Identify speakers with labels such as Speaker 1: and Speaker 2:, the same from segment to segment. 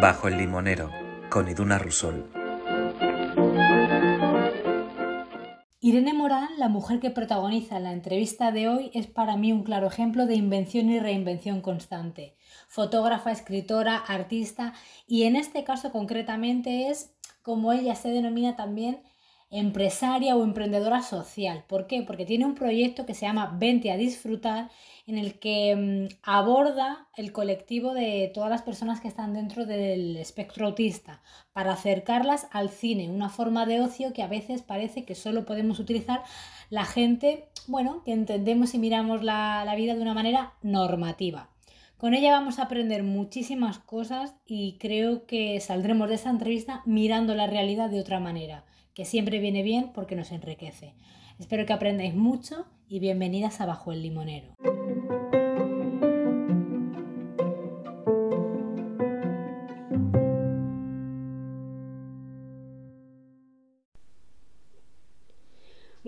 Speaker 1: Bajo el limonero, con Iduna Rusol.
Speaker 2: Irene Morán, la mujer que protagoniza la entrevista de hoy, es para mí un claro ejemplo de invención y reinvención constante. Fotógrafa, escritora, artista y en este caso concretamente es, como ella se denomina también, empresaria o emprendedora social. ¿Por qué? Porque tiene un proyecto que se llama Vente a disfrutar en el que mm, aborda el colectivo de todas las personas que están dentro del espectro autista para acercarlas al cine, una forma de ocio que a veces parece que solo podemos utilizar la gente, bueno, que entendemos y miramos la, la vida de una manera normativa. Con ella vamos a aprender muchísimas cosas y creo que saldremos de esta entrevista mirando la realidad de otra manera, que siempre viene bien porque nos enriquece. Espero que aprendáis mucho y bienvenidas a Bajo el Limonero.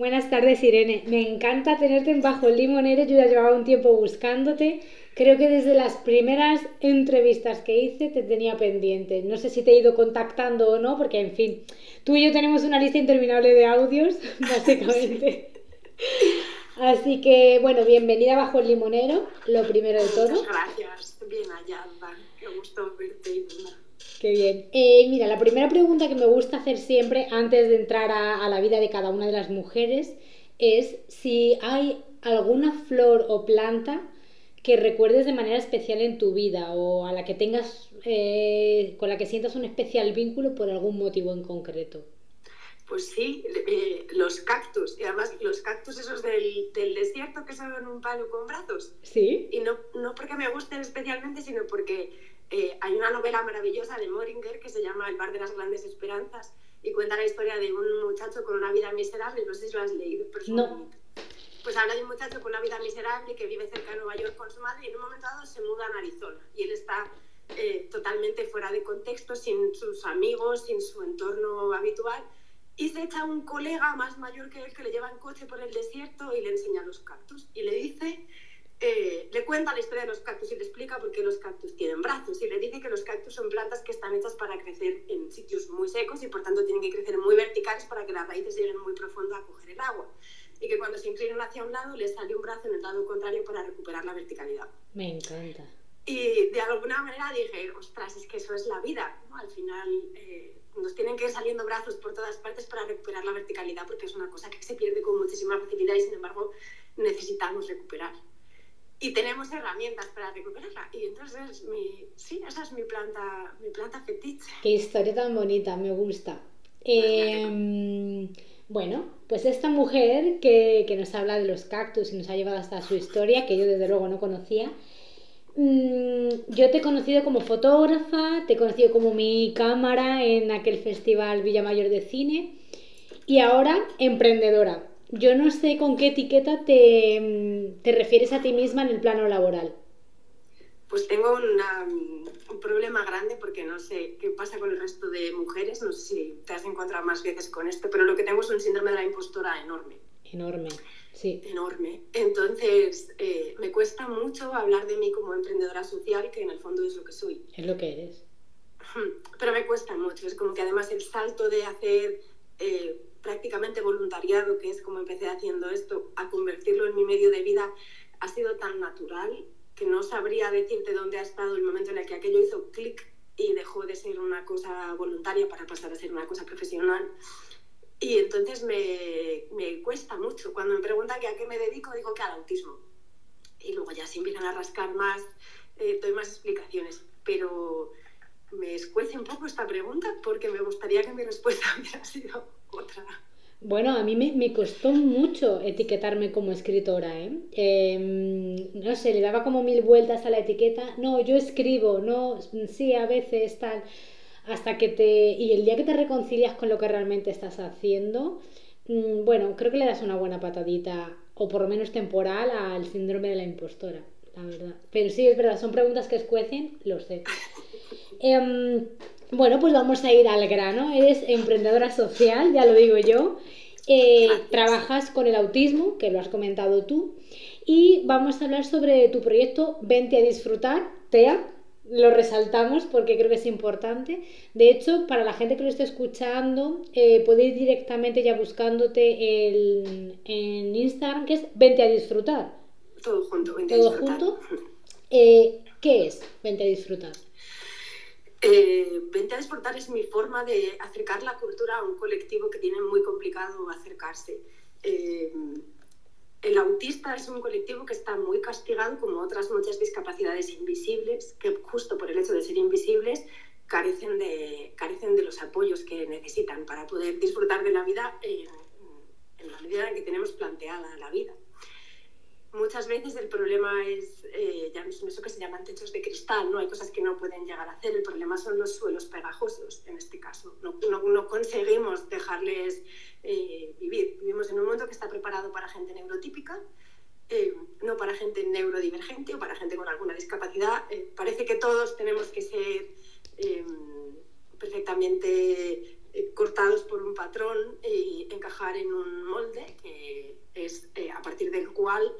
Speaker 2: Buenas tardes, Irene. Me encanta tenerte en Bajo el Limonero. Yo ya llevaba un tiempo buscándote. Creo que desde las primeras entrevistas que hice te tenía pendiente. No sé si te he ido contactando o no, porque en fin, tú y yo tenemos una lista interminable de audios, básicamente. Así que, bueno, bienvenida Bajo el Limonero, lo primero de todo.
Speaker 3: Muchas gracias. Bien hallada. Qué gusto verte,
Speaker 2: Qué bien. Eh, mira, la primera pregunta que me gusta hacer siempre antes de entrar a, la vida de cada una de las mujeres es si hay alguna flor o planta que recuerdes de manera especial en tu vida o a la que tengas, eh, con la que sientas un especial vínculo por algún motivo en concreto.
Speaker 3: Pues sí, eh, los cactus, y además los cactus esos del, del, desierto que son un palo con brazos.
Speaker 2: Sí.
Speaker 3: Y no, no porque me gusten especialmente, sino porque eh, hay una novela maravillosa de Moringer que se llama El bar de las grandes esperanzas y cuenta la historia de un muchacho con una vida miserable, no sé si lo has leído, pero
Speaker 2: no.
Speaker 3: Pues habla de un muchacho con una vida miserable que vive cerca de Nueva York con su madre y en un momento dado se muda a Arizona y él está eh, totalmente fuera de contexto, sin sus amigos, sin su entorno habitual y se echa un colega más mayor que él que le lleva en coche por el desierto y le enseña los cactus y le dice eh, le cuenta la historia de los cactus y le explica por qué los cactus tienen brazos y le dice que los cactus son plantas que están hechas para crecer en sitios muy secos y por tanto tienen que crecer muy verticales para que las raíces lleguen muy profundo a coger el agua y que cuando se inclinan hacia un lado les sale un brazo en el lado contrario para recuperar la verticalidad.
Speaker 2: Me encanta.
Speaker 3: Y de alguna manera dije, ostras, es que eso es la vida, Al final eh, nos tienen que ir saliendo brazos por todas partes para recuperar la verticalidad porque es una cosa que se pierde con muchísima facilidad y sin embargo necesitamos recuperar y tenemos herramientas para recuperarla. Y entonces, mi, sí, esa es mi planta, mi planta fetiche.
Speaker 2: Qué historia tan bonita, me gusta. Em, bueno, pues esta mujer que, que, nos habla de los cactus y nos ha llevado hasta su historia, que yo desde luego no conocía, mm, yo te he conocido como fotógrafa, te he conocido como mi cámara en aquel festival Villamayor de Cine y ahora emprendedora. Yo no sé con qué etiqueta te, te refieres a ti misma en el plano laboral.
Speaker 3: Pues tengo un problema grande porque no sé qué pasa con el resto de mujeres, no sé si te has encontrado más veces con esto, pero lo que tengo es un síndrome de la impostora enorme.
Speaker 2: Enorme, sí.
Speaker 3: Enorme. Entonces, eh, me cuesta mucho hablar de mí como emprendedora social, que en el fondo es lo que soy.
Speaker 2: Es lo que eres.
Speaker 3: Pero me cuesta mucho, es como que además el salto de hacer... Eh, prácticamente voluntariado, que es como empecé haciendo esto, a convertirlo en mi medio de vida, ha sido tan natural que no sabría decirte dónde ha estado el momento en el que aquello hizo clic y dejó de ser una cosa voluntaria para pasar a ser una cosa profesional. Y entonces me, me cuesta mucho. Cuando me preguntan que a qué me dedico, digo que al autismo. Y luego ya si empiezan a rascar más, eh, doy más explicaciones. Pero me escuece un poco esta pregunta porque me gustaría que mi respuesta hubiera sido otra.
Speaker 2: Bueno, a mí me, costó mucho etiquetarme como escritora, ¿eh? Em, no sé, le daba como mil vueltas a la etiqueta. No, yo escribo, no, sí, a veces tal. Hasta que te... Y el día que te reconcilias con lo que realmente estás haciendo, mm, bueno, creo que le das una buena patadita, o por lo menos temporal, al síndrome de la impostora, la verdad. Pero sí, es verdad, son preguntas que escuecen, lo sé. Em, bueno, pues vamos a ir al grano. Eres emprendedora social, ya lo digo yo. Eh, trabajas con el autismo, que lo has comentado tú. Y vamos a hablar sobre tu proyecto Vente a disfrutar, TEA. Lo resaltamos porque creo que es importante. De hecho, para la gente que lo esté escuchando, eh, puede ir directamente ya buscándote el, en Instagram, que es Vente a disfrutar.
Speaker 3: Todo junto,
Speaker 2: Vente Todo a disfrutar. junto. Eh, ¿Qué es Vente a disfrutar?
Speaker 3: Eh, Vente a disfrutar es mi forma de acercar la cultura a un colectivo que tiene muy complicado acercarse. El autista es un colectivo que está muy castigado, como otras muchas discapacidades invisibles, que justo por el hecho de ser invisibles carecen de, carecen de los apoyos que necesitan para poder disfrutar de la vida en, en la medida en que tenemos planteada la vida muchas veces el problema es, eh, ya son eso que se llaman techos de cristal, ¿no? Hay cosas que no pueden llegar a hacer, el problema son los suelos pegajosos, en este caso. No, no, conseguimos dejarles eh, vivir. Vivimos en un mundo que está preparado para gente neurotípica, eh, no para gente neurodivergente o para gente con alguna discapacidad. parece que todos tenemos que ser perfectamente cortados por un patrón y encajar en un molde que es a partir del cual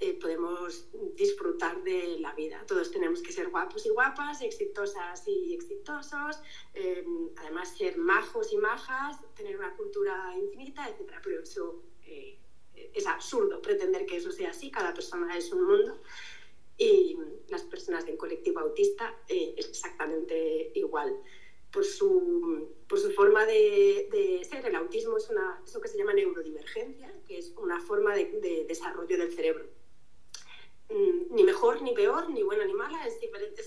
Speaker 3: eh, podemos disfrutar de la vida. Todos tenemos que ser guapos y guapas, exitosas y exitosos, eh, además ser majos y majas, tener una cultura infinita, etc. Pero eso eh, es absurdo pretender que eso sea así, cada persona es un mundo y las personas del colectivo autista es exactamente igual. Por su, por su forma de, de, ser, el autismo es una, eso que se llama neurodivergencia, que es una forma de, de desarrollo del cerebro Mm, ni mejor, ni peor, ni buena, ni mala, es,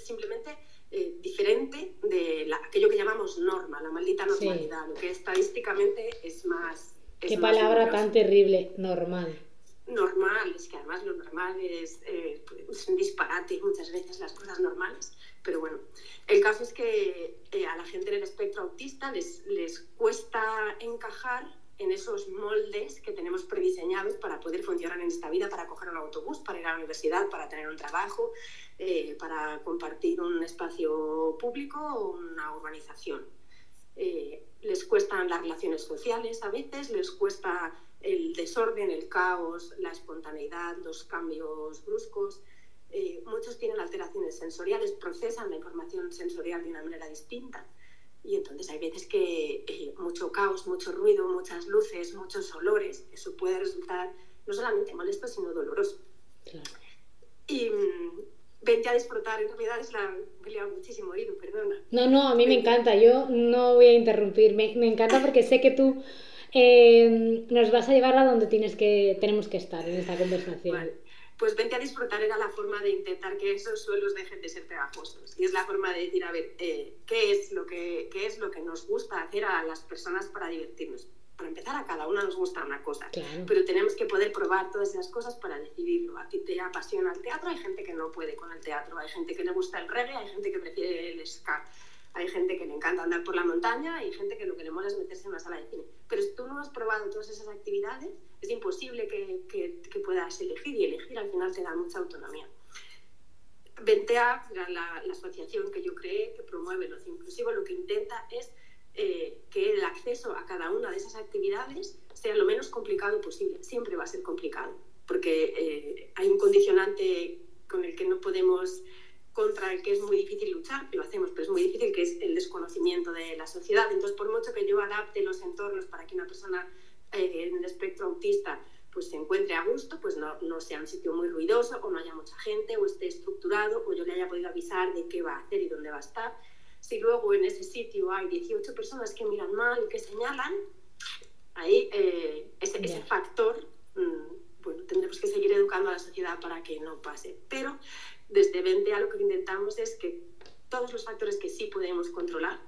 Speaker 3: simplemente eh, diferente de aquello que llamamos norma, la maldita normalidad, lo que estadísticamente es más...
Speaker 2: Qué palabra tan terrible, normal.
Speaker 3: Normal, es que además lo normal es, eh, pues, un disparate muchas veces las cosas normales, pero bueno, el caso es que eh, a la gente en el espectro autista les, les cuesta encajar en esos moldes que tenemos prediseñados para poder funcionar en esta vida, para coger un autobús, para ir a la universidad, para tener un trabajo, eh, para compartir un espacio público o una urbanización. Eh, les cuestan las relaciones sociales a veces, les cuesta el desorden, el caos, la espontaneidad, los cambios bruscos. Eh, muchos tienen alteraciones sensoriales, procesan la información sensorial de una manera distinta. Y entonces hay veces que eh, mucho caos, mucho ruido, muchas luces, muchos olores, eso puede resultar no solamente molesto, sino doloroso. Y mm, vente a disfrutar, en realidad es la... Me muchísimo, Ido, perdona.
Speaker 2: No, no, a mí me encanta, yo no voy a interrumpir, me, me encanta porque sé que tú eh, nos vas a llevar a donde tienes que, tenemos que estar en esta conversación
Speaker 3: pues vente a disfrutar era la forma de intentar que esos suelos dejen de ser pegajosos. Y es la forma de decir, a ver, eh, ¿qué, es lo que, ¿qué es lo que nos gusta hacer a las personas para divertirnos? Para empezar, a cada una nos gusta una cosa, pero tenemos que poder probar todas esas cosas para decidirlo. A ti te apasiona el teatro, hay gente que no puede con el teatro, hay gente que le gusta el reggae, hay gente que prefiere el ska. Hay gente que le encanta andar por la montaña, hay gente que lo que le mola es meterse en una sala de cine. Pero si tú no has probado todas esas actividades, es imposible que, que, puedas elegir y elegir al final te da mucha autonomía. Ventea, la, la, asociación que yo creé, que promueve los inclusivos, lo que intenta es eh, que el acceso a cada una de esas actividades sea lo menos complicado posible. Siempre va a ser complicado, porque eh, hay un condicionante con el que no podemos contra el que es muy difícil luchar, lo hacemos, pero es muy difícil, que es el desconocimiento de la sociedad. Entonces, por mucho que yo adapte los entornos para que una persona en el espectro autista pues se encuentre a gusto, pues no, no, sea un sitio muy ruidoso o no haya mucha gente o esté estructurado o yo le haya podido avisar de qué va a hacer y dónde va a estar. Si luego en ese sitio hay 18 personas que miran mal y que señalan, ahí eh, ese, ese, factor, mm, bueno, tendremos que seguir educando a la sociedad para que no pase. Pero desde 20 a lo que intentamos es que todos los factores que sí podemos controlar,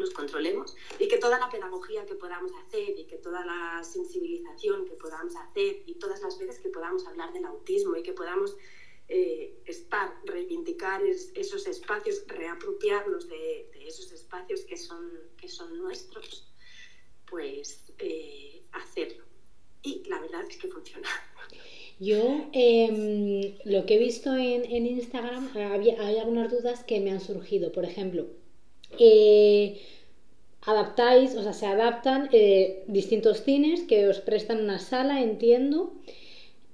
Speaker 3: los controlemos y que toda la pedagogía que podamos hacer y que toda la sensibilización que podamos hacer y todas las veces que podamos hablar del autismo y que podamos eh, estar, reivindicar esos espacios, reapropiarnos de, esos espacios que son, que son nuestros, pues eh, hacerlo. Y la verdad es que funciona.
Speaker 2: Yo em, lo que he visto en, en Instagram, había, hay algunas dudas que me han surgido. Por ejemplo, adaptáis, o sea, se adaptan eh, distintos cines que os prestan una sala, entiendo,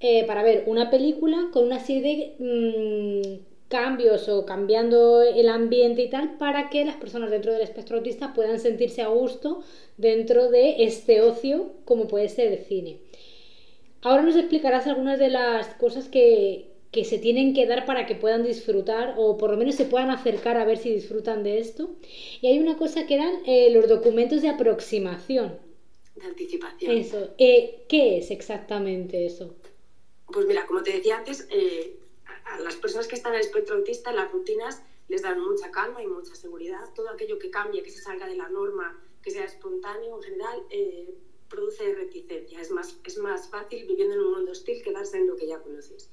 Speaker 2: eh, para ver una película con una serie de mm, cambios o cambiando el ambiente y tal para que las personas dentro del espectro autista puedan sentirse a gusto dentro de este ocio como puede ser el cine. Ahora nos explicarás algunas de las cosas que, que se tienen que dar para que puedan disfrutar o por lo menos se puedan acercar a ver si disfrutan de esto. Y hay una cosa que eran eh, los documentos de aproximación.
Speaker 3: De anticipación.
Speaker 2: Eso. Eh, ¿Qué es exactamente eso?
Speaker 3: Pues mira, como te decía antes, eh, a las personas que están en el espectro autista, las rutinas les dan mucha calma y mucha seguridad. Todo aquello que cambie, que se salga de la norma, que sea espontáneo, en general, produce reticencia. Es más, es más fácil viviendo en un mundo hostil quedarse en lo que ya conoces.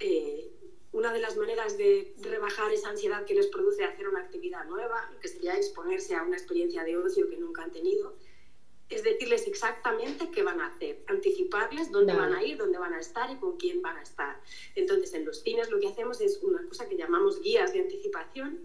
Speaker 3: Eh, una de las maneras de rebajar esa ansiedad que les produce hacer una actividad nueva, que sería exponerse a una experiencia de ocio que nunca han tenido, es decirles exactamente qué van a hacer, anticiparles dónde van a ir, dónde van a estar y con quién van a estar. Entonces, en los cines lo que hacemos es una cosa que llamamos guías de anticipación,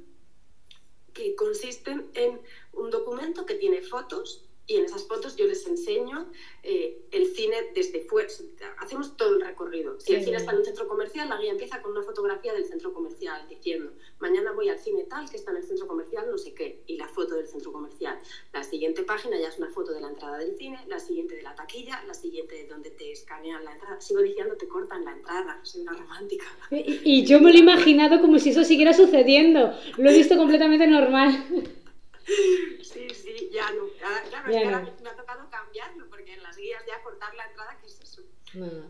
Speaker 3: que consisten en un documento que tiene fotos y en esas fotos yo les enseño eh, el cine desde fuera. Hacemos todo el recorrido. Si el cine está en un centro comercial, la guía empieza con una fotografía del centro comercial diciendo, mañana voy al cine tal que está en el centro comercial, no sé qué, y la foto del centro comercial. La siguiente página ya es una foto de la entrada del cine, la siguiente de la taquilla, la siguiente de donde te escanean la entrada. Sigo diciendo, te cortan la entrada, soy una romántica.
Speaker 2: Y, y yo me lo he imaginado como si eso siguiera sucediendo. Lo he visto completamente normal.
Speaker 3: Sí, sí, ya no. claro, es que ahora me ha tocado cambiarlo, porque en las guías ya cortar la entrada, ¿qué es eso?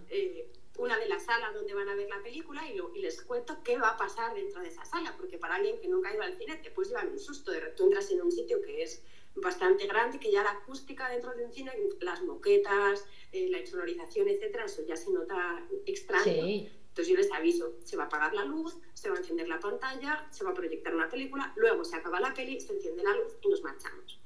Speaker 3: Eh, una de las salas donde van a ver la película y, y, les cuento qué va a pasar dentro de esa sala, porque para alguien que nunca ha ido al cine te puedes llevar un susto. De tú entras en un sitio que es bastante grande, que ya la acústica dentro de un cine, las moquetas, eh, la insonorización, etcétera, eso ya se nota extraño. Sí. Entonces yo les aviso, se va a apagar la luz, se va a encender la pantalla, se va a proyectar una película, luego se acaba la peli, se enciende la luz y nos marchamos.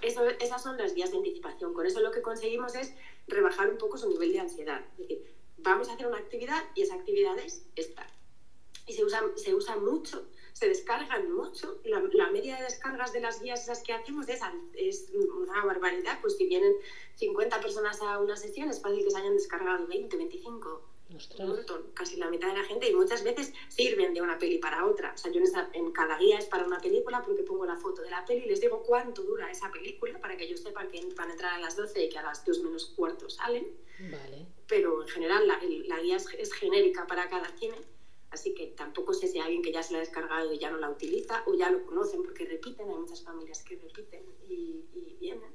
Speaker 3: Eso, esas son las vías de anticipación. Con eso lo que conseguimos es rebajar un poco su nivel de ansiedad. Es decir, vamos a hacer una actividad y esa actividad es esta. Y se usa, se usa mucho, se descargan mucho. La, la, media de descargas de las guías esas que hacemos es, es una barbaridad. Pues si vienen 50 personas a una sesión, es fácil que se hayan descargado 20, 25 un montón, casi la mitad de la gente, y muchas veces sirven de una peli para otra. O sea, yo en, cada guía es para una película porque pongo la foto de la peli y les digo cuánto dura esa película para que ellos sepan que van a entrar a las 12 y que a las 2 menos cuarto salen. Vale. Pero en general la, la guía es, genérica para cada cine, así que tampoco sé si hay alguien que ya se la ha descargado y ya no la utiliza o ya lo conocen porque repiten, hay muchas familias que repiten y, y vienen.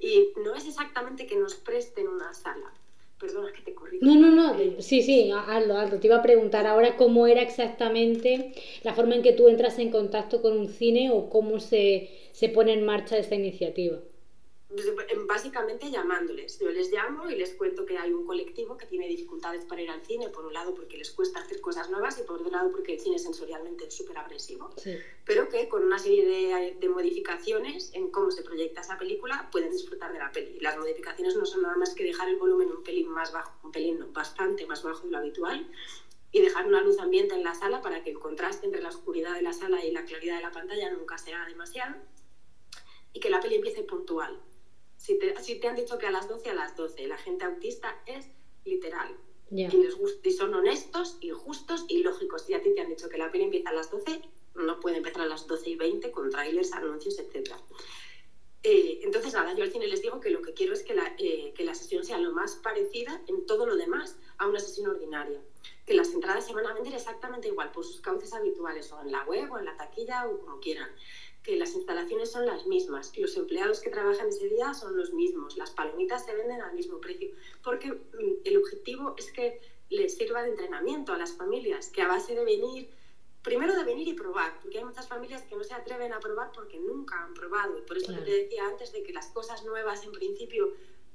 Speaker 3: Y no es exactamente que nos presten una sala, Perdona que te corrijo.
Speaker 2: No, no, no, sí, sí, hazlo, hazlo. Te iba a preguntar ahora cómo era exactamente la forma en que tú entras en contacto con un cine o cómo se, se pone en marcha esta iniciativa.
Speaker 3: Pues, básicamente llamándoles. Yo les llamo y les cuento que hay un colectivo que tiene dificultades para ir al cine, por un lado porque les cuesta hacer cosas nuevas y por otro lado porque el cine sensorialmente es súper agresivo, pero que con una serie de, de, modificaciones en cómo se proyecta esa película pueden disfrutar de la peli. Las modificaciones no son nada más que dejar el volumen un pelín más bajo, un pelín no, bastante más bajo de lo habitual y dejar una luz ambiente en la sala para que el contraste entre la oscuridad de la sala y la claridad de la pantalla nunca sea demasiado y que la peli empiece puntual si te, si te han dicho que a las 12, a las 12. La gente autista es literal. Y, les gusta, y son honestos y justos y lógicos. Si a ti te han dicho que la peli empieza a las 12, no puede empezar a las 12 y 20 con trailers, anuncios, etc. Eh, entonces, nada, yo al cine les digo que lo que quiero es que la, eh, que la sesión sea lo más parecida en todo lo demás a una sesión ordinaria. Que las entradas se van a vender exactamente igual por sus cauces habituales, o en la web, o en la taquilla, o como quieran que las instalaciones son las mismas, los empleados que trabajan ese día son los mismos, las palomitas se venden al mismo precio, porque mm, el objetivo es que les sirva de entrenamiento a las familias, que a base de venir, primero de venir y probar, porque hay muchas familias que no se atreven a probar porque nunca han probado, y por eso te decía antes de que las cosas nuevas en principio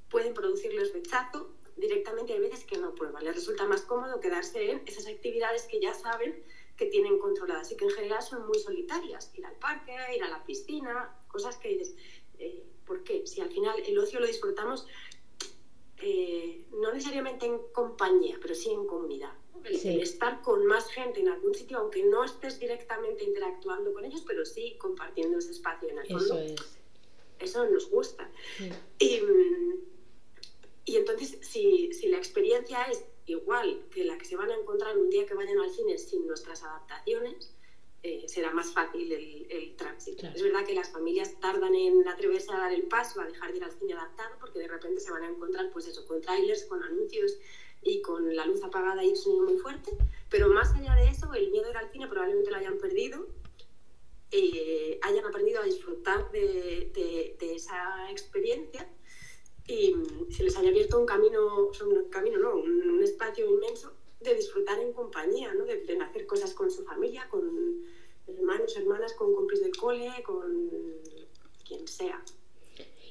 Speaker 3: pueden producirles rechazo, directamente hay veces que no prueban, les resulta más cómodo quedarse en esas actividades que ya saben que tienen controladas y que en general son muy solitarias. Ir al parque, ir a la piscina, cosas que dices, eh, ¿por qué? Si al final el ocio lo disfrutamos eh, no necesariamente en compañía, pero sí en comunidad. El, estar con más gente en algún sitio, aunque no estés directamente interactuando con ellos, pero sí compartiendo ese espacio en el fondo. Eso, Eso nos gusta. Y, y, entonces, si, si la experiencia es igual que la que se van a encontrar un día que vayan al cine sin nuestras adaptaciones, eh, será más fácil el, tránsito. Es verdad que las familias tardan en atreverse a dar el paso, a dejar de ir al cine adaptado, porque de repente se van a encontrar pues eso, con trailers, con anuncios y con la luz apagada y el sonido muy fuerte, pero más allá de eso, el miedo a ir al cine probablemente lo hayan perdido, eh, hayan aprendido a disfrutar de, de, esa experiencia y se les haya abierto un camino, un camino no, un espacio inmenso de disfrutar en compañía, ¿no? de, de, hacer cosas con su familia, con hermanos, hermanas, con compis del cole, con quien sea.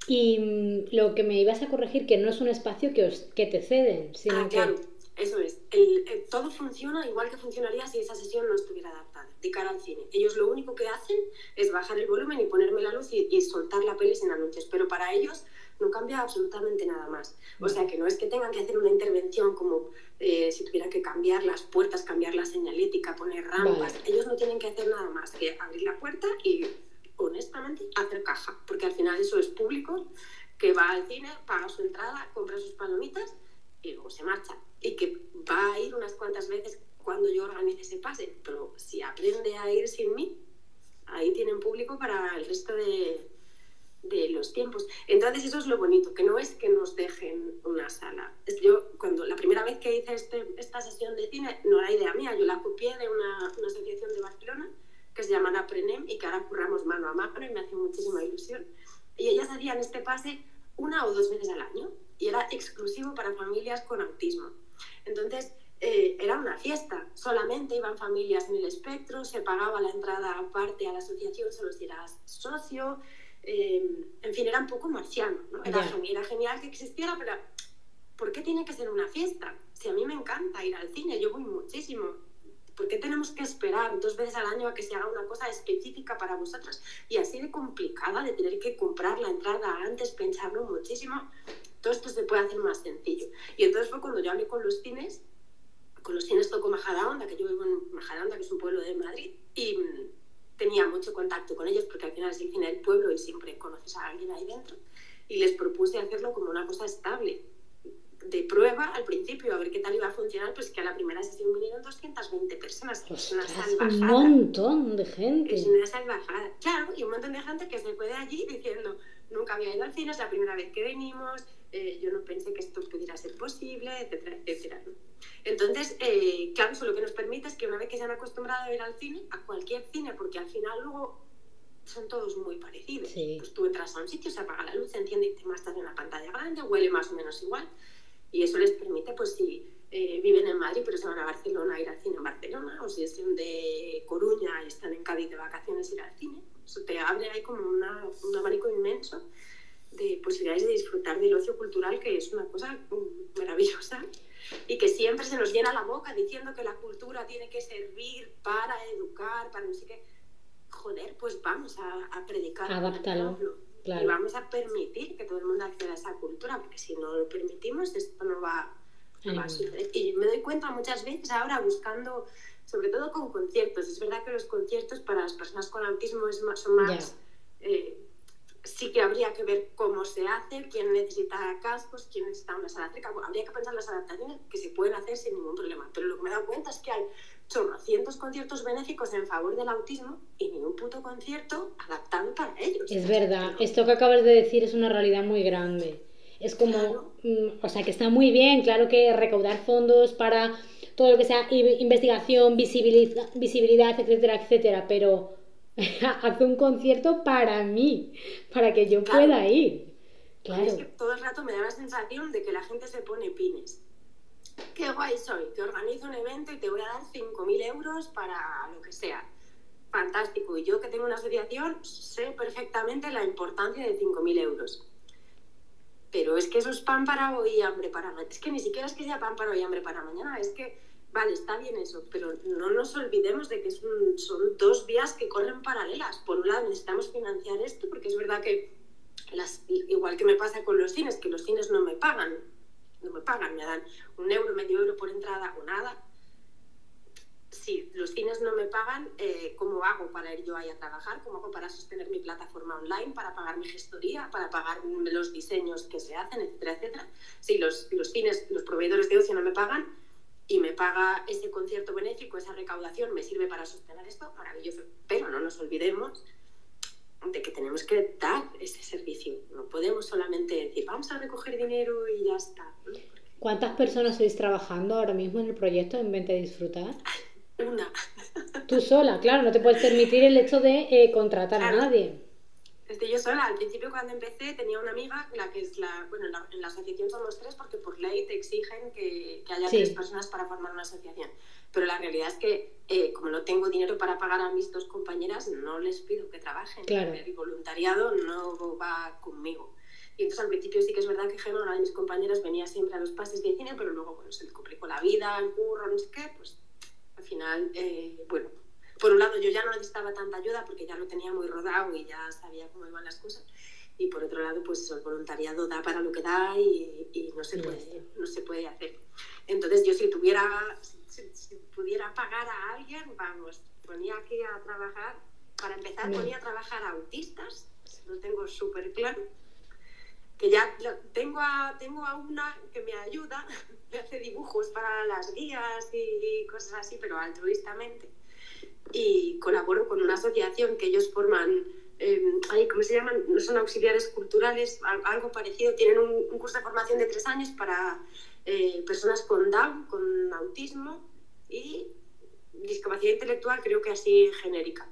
Speaker 2: Y mm, lo que me ibas a corregir, que no es un espacio que, os, que te ceden, sino
Speaker 3: ah, claro, eso es. El, todo funciona igual que funcionaría si esa sesión no estuviera adaptada, de cara al cine. Ellos lo único que hacen es bajar el volumen y ponerme la luz y, y soltar la peli sin anuncios, pero para ellos no cambia absolutamente nada más. O sea que no es que tengan que hacer una intervención como eh, si tuviera que cambiar las puertas, cambiar la señalética, poner rampas. Ellos no tienen que hacer nada más que abrir la puerta y honestamente hacer caja, porque al final eso es público que va al cine, paga su entrada, compra sus palomitas y luego se marcha. Y que va a ir unas cuantas veces cuando yo organice ese pase, pero si aprende a ir sin mí, ahí tienen público para el resto de, de los tiempos. Entonces eso es lo bonito, que no es que nos dejen una sala. Yo cuando la primera vez que hice este, esta sesión de cine no era idea mía, yo la copié de una, una asociación de Barcelona que se llama Aprenem y que ahora curramos mano a mano y me hace muchísima ilusión. Y ellas hacían este pase una o dos veces al año y era exclusivo para familias con autismo. Entonces, eh, era una fiesta, solamente iban familias en el espectro, se pagaba la entrada aparte a la asociación solo si eras socio, eh, en fin, era un poco marciano, ¿no? Era, era, genial que existiera, pero ¿por qué tiene que ser una fiesta? Si a mí me encanta ir al cine, yo voy muchísimo. ¿Por qué tenemos que esperar dos veces al año a que se haga una cosa específica para vosotros? Y así de complicada, de tener que comprar la entrada antes, pensarlo muchísimo. Todo esto se puede hacer más sencillo. Y entonces fue cuando yo hablé con los cines, con los cines Toco Majadahonda, que yo vivo en Majadahonda, que es un pueblo de Madrid, y tenía mucho contacto con ellos porque al final es el cine del pueblo y siempre conoces a alguien ahí dentro. Y les propuse hacerlo como una cosa estable, de prueba al principio, a ver qué tal iba a funcionar, pues que a la primera sesión vinieron 220 personas.
Speaker 2: Es una salvajada. Un montón de gente.
Speaker 3: Es una salvajada. Claro, y un montón de gente que se fue de allí diciendo, nunca había ido al cine, es la primera vez que venimos, eh, yo no pensé que esto pudiera ser posible, etcétera, etcétera. Entonces, eh, claro, eso lo que nos permite es que una vez que se han acostumbrado a ir al cine, a cualquier cine, porque al final luego son todos muy parecidos. Pues tú entras a un sitio, se apaga la luz, se enciende y te muestras en una pantalla grande, huele más o menos igual. Y eso les permite, pues si eh, viven en Madrid pero se van a Barcelona, ir al cine en Barcelona, o si es de Coruña y están en Cádiz de vacaciones, ir al cine. Eso te abre ahí como una, un abanico inmenso de posibilidades de disfrutar del ocio cultural, que es una cosa mm, maravillosa y que siempre se nos llena la boca diciendo que la cultura tiene que servir para educar, para no sé qué. Joder, pues vamos a, a predicar.
Speaker 2: Adáptalo.
Speaker 3: Y vamos a permitir que todo el mundo acceda a esa cultura, porque si no lo permitimos, esto no va, a suceder. Y me doy cuenta muchas veces ahora buscando, sobre todo con conciertos, es verdad que los conciertos para las personas con autismo es más, son más sí que habría que ver cómo se hace, quién necesita cascos, quién necesita una sala cerca. habría que pensar las adaptaciones que se pueden hacer sin ningún problema. Pero lo que me he dado cuenta es que hay chorrocientos conciertos benéficos en favor del autismo y ni un puto concierto adaptado para ellos.
Speaker 2: Es verdad, esto que acabas de decir es una realidad muy grande. Es como, mm, o sea, que está muy bien, claro que recaudar fondos para todo lo que sea investigación, visibilidad, visibilidad etcétera, etcétera, pero hace un concierto para mí, para que yo pueda ir.
Speaker 3: Claro. Es que todo el rato me da la sensación de que la gente se pone pines. Qué guay soy, te organizo un evento y te voy a dar 5.000 euros para lo que sea. Fantástico. Y yo que tengo una asociación sé perfectamente la importancia de 5.000 euros. Pero es que eso es pan para hoy y hambre para mañana. Es que ni siquiera es que sea pan para hoy y hambre para mañana. Es que Vale, está bien eso, pero no nos olvidemos de que son dos vías que corren paralelas. Por un lado, necesitamos financiar esto, porque es verdad que, las, igual que me pasa con los cines, que los cines no me pagan, no me pagan, me dan un euro, medio euro por entrada o nada. Si los cines no me pagan, eh, ¿cómo hago para ir yo ahí a trabajar? ¿Cómo hago para sostener mi plataforma online, para pagar mi gestoría, para pagar los diseños que se hacen, etcétera, etcétera? Si los, los cines, los proveedores de ocio no me pagan, y me paga ese concierto benéfico, esa recaudación, me sirve para sostener esto, maravilloso. Pero no nos olvidemos de que tenemos que dar ese servicio. No podemos solamente decir, vamos a recoger dinero y ya está.
Speaker 2: ¿Cuántas personas estáis trabajando ahora mismo en el proyecto en Vente a Disfrutar?
Speaker 3: Una.
Speaker 2: Tú sola, claro, no te puedes permitir el hecho de eh, contratar a nadie.
Speaker 3: Estoy yo sola. Al principio cuando empecé tenía una amiga, la que es la, bueno, en la, asociación somos tres porque por ley te exigen que, haya tres personas para formar una asociación. Pero la realidad es que eh, como no tengo dinero para pagar a mis dos compañeras, no les pido que trabajen. El voluntariado no va conmigo. Y entonces al principio sí que es verdad que Gemma, una de mis compañeras, venía siempre a los pases de cine, pero luego bueno, se le complicó la vida, el curro, no sé qué, pues al final, eh, bueno, por un lado yo ya no necesitaba tanta ayuda porque ya lo tenía muy rodado y ya sabía cómo iban las cosas. Y por otro lado, pues el voluntariado da para lo que da y, y no, se puede, no se puede hacer. Entonces yo si tuviera, si, pudiera pagar a alguien, vamos, ponía aquí a trabajar, para empezar ponía a trabajar a autistas, lo tengo súper claro, que ya tengo a, tengo a una que me ayuda, me hace dibujos para las guías y cosas así, pero altruistamente y colaboro con una asociación que ellos forman, eh, ¿cómo se llaman? No son auxiliares culturales, algo parecido, tienen un, curso de formación de tres años para eh, personas con Down, con autismo y discapacidad intelectual, creo que así genérica.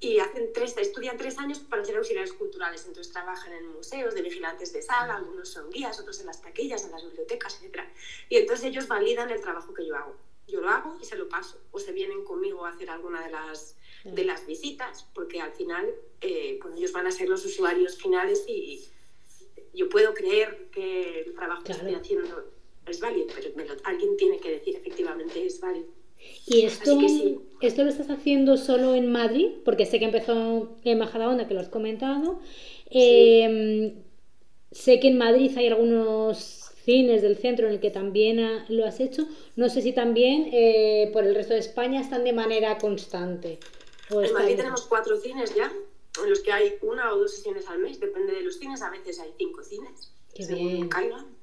Speaker 3: Y hacen tres, estudian tres años para ser auxiliares culturales, entonces trabajan en museos de vigilantes de sala, algunos son guías, otros en las taquillas, en las bibliotecas, etc. Y entonces ellos validan el trabajo que yo hago yo lo hago y se lo paso. O se vienen conmigo a hacer alguna de las, de las visitas, porque al final eh, pues ellos van a ser los usuarios finales y yo puedo creer que el trabajo que estoy haciendo es válido, pero alguien tiene que decir efectivamente es válido.
Speaker 2: ¿Y esto, esto lo estás haciendo solo en Madrid? Porque sé que empezó en Majadahonda, que lo has comentado. Em, sé que en Madrid hay algunos cines del centro en el que también lo has hecho. No sé si también eh, por el resto de España están de manera constante.
Speaker 3: en Madrid tenemos cuatro cines ya, en los que hay una o dos sesiones al mes, depende de los cines, a veces hay cinco cines, Qué según caigan.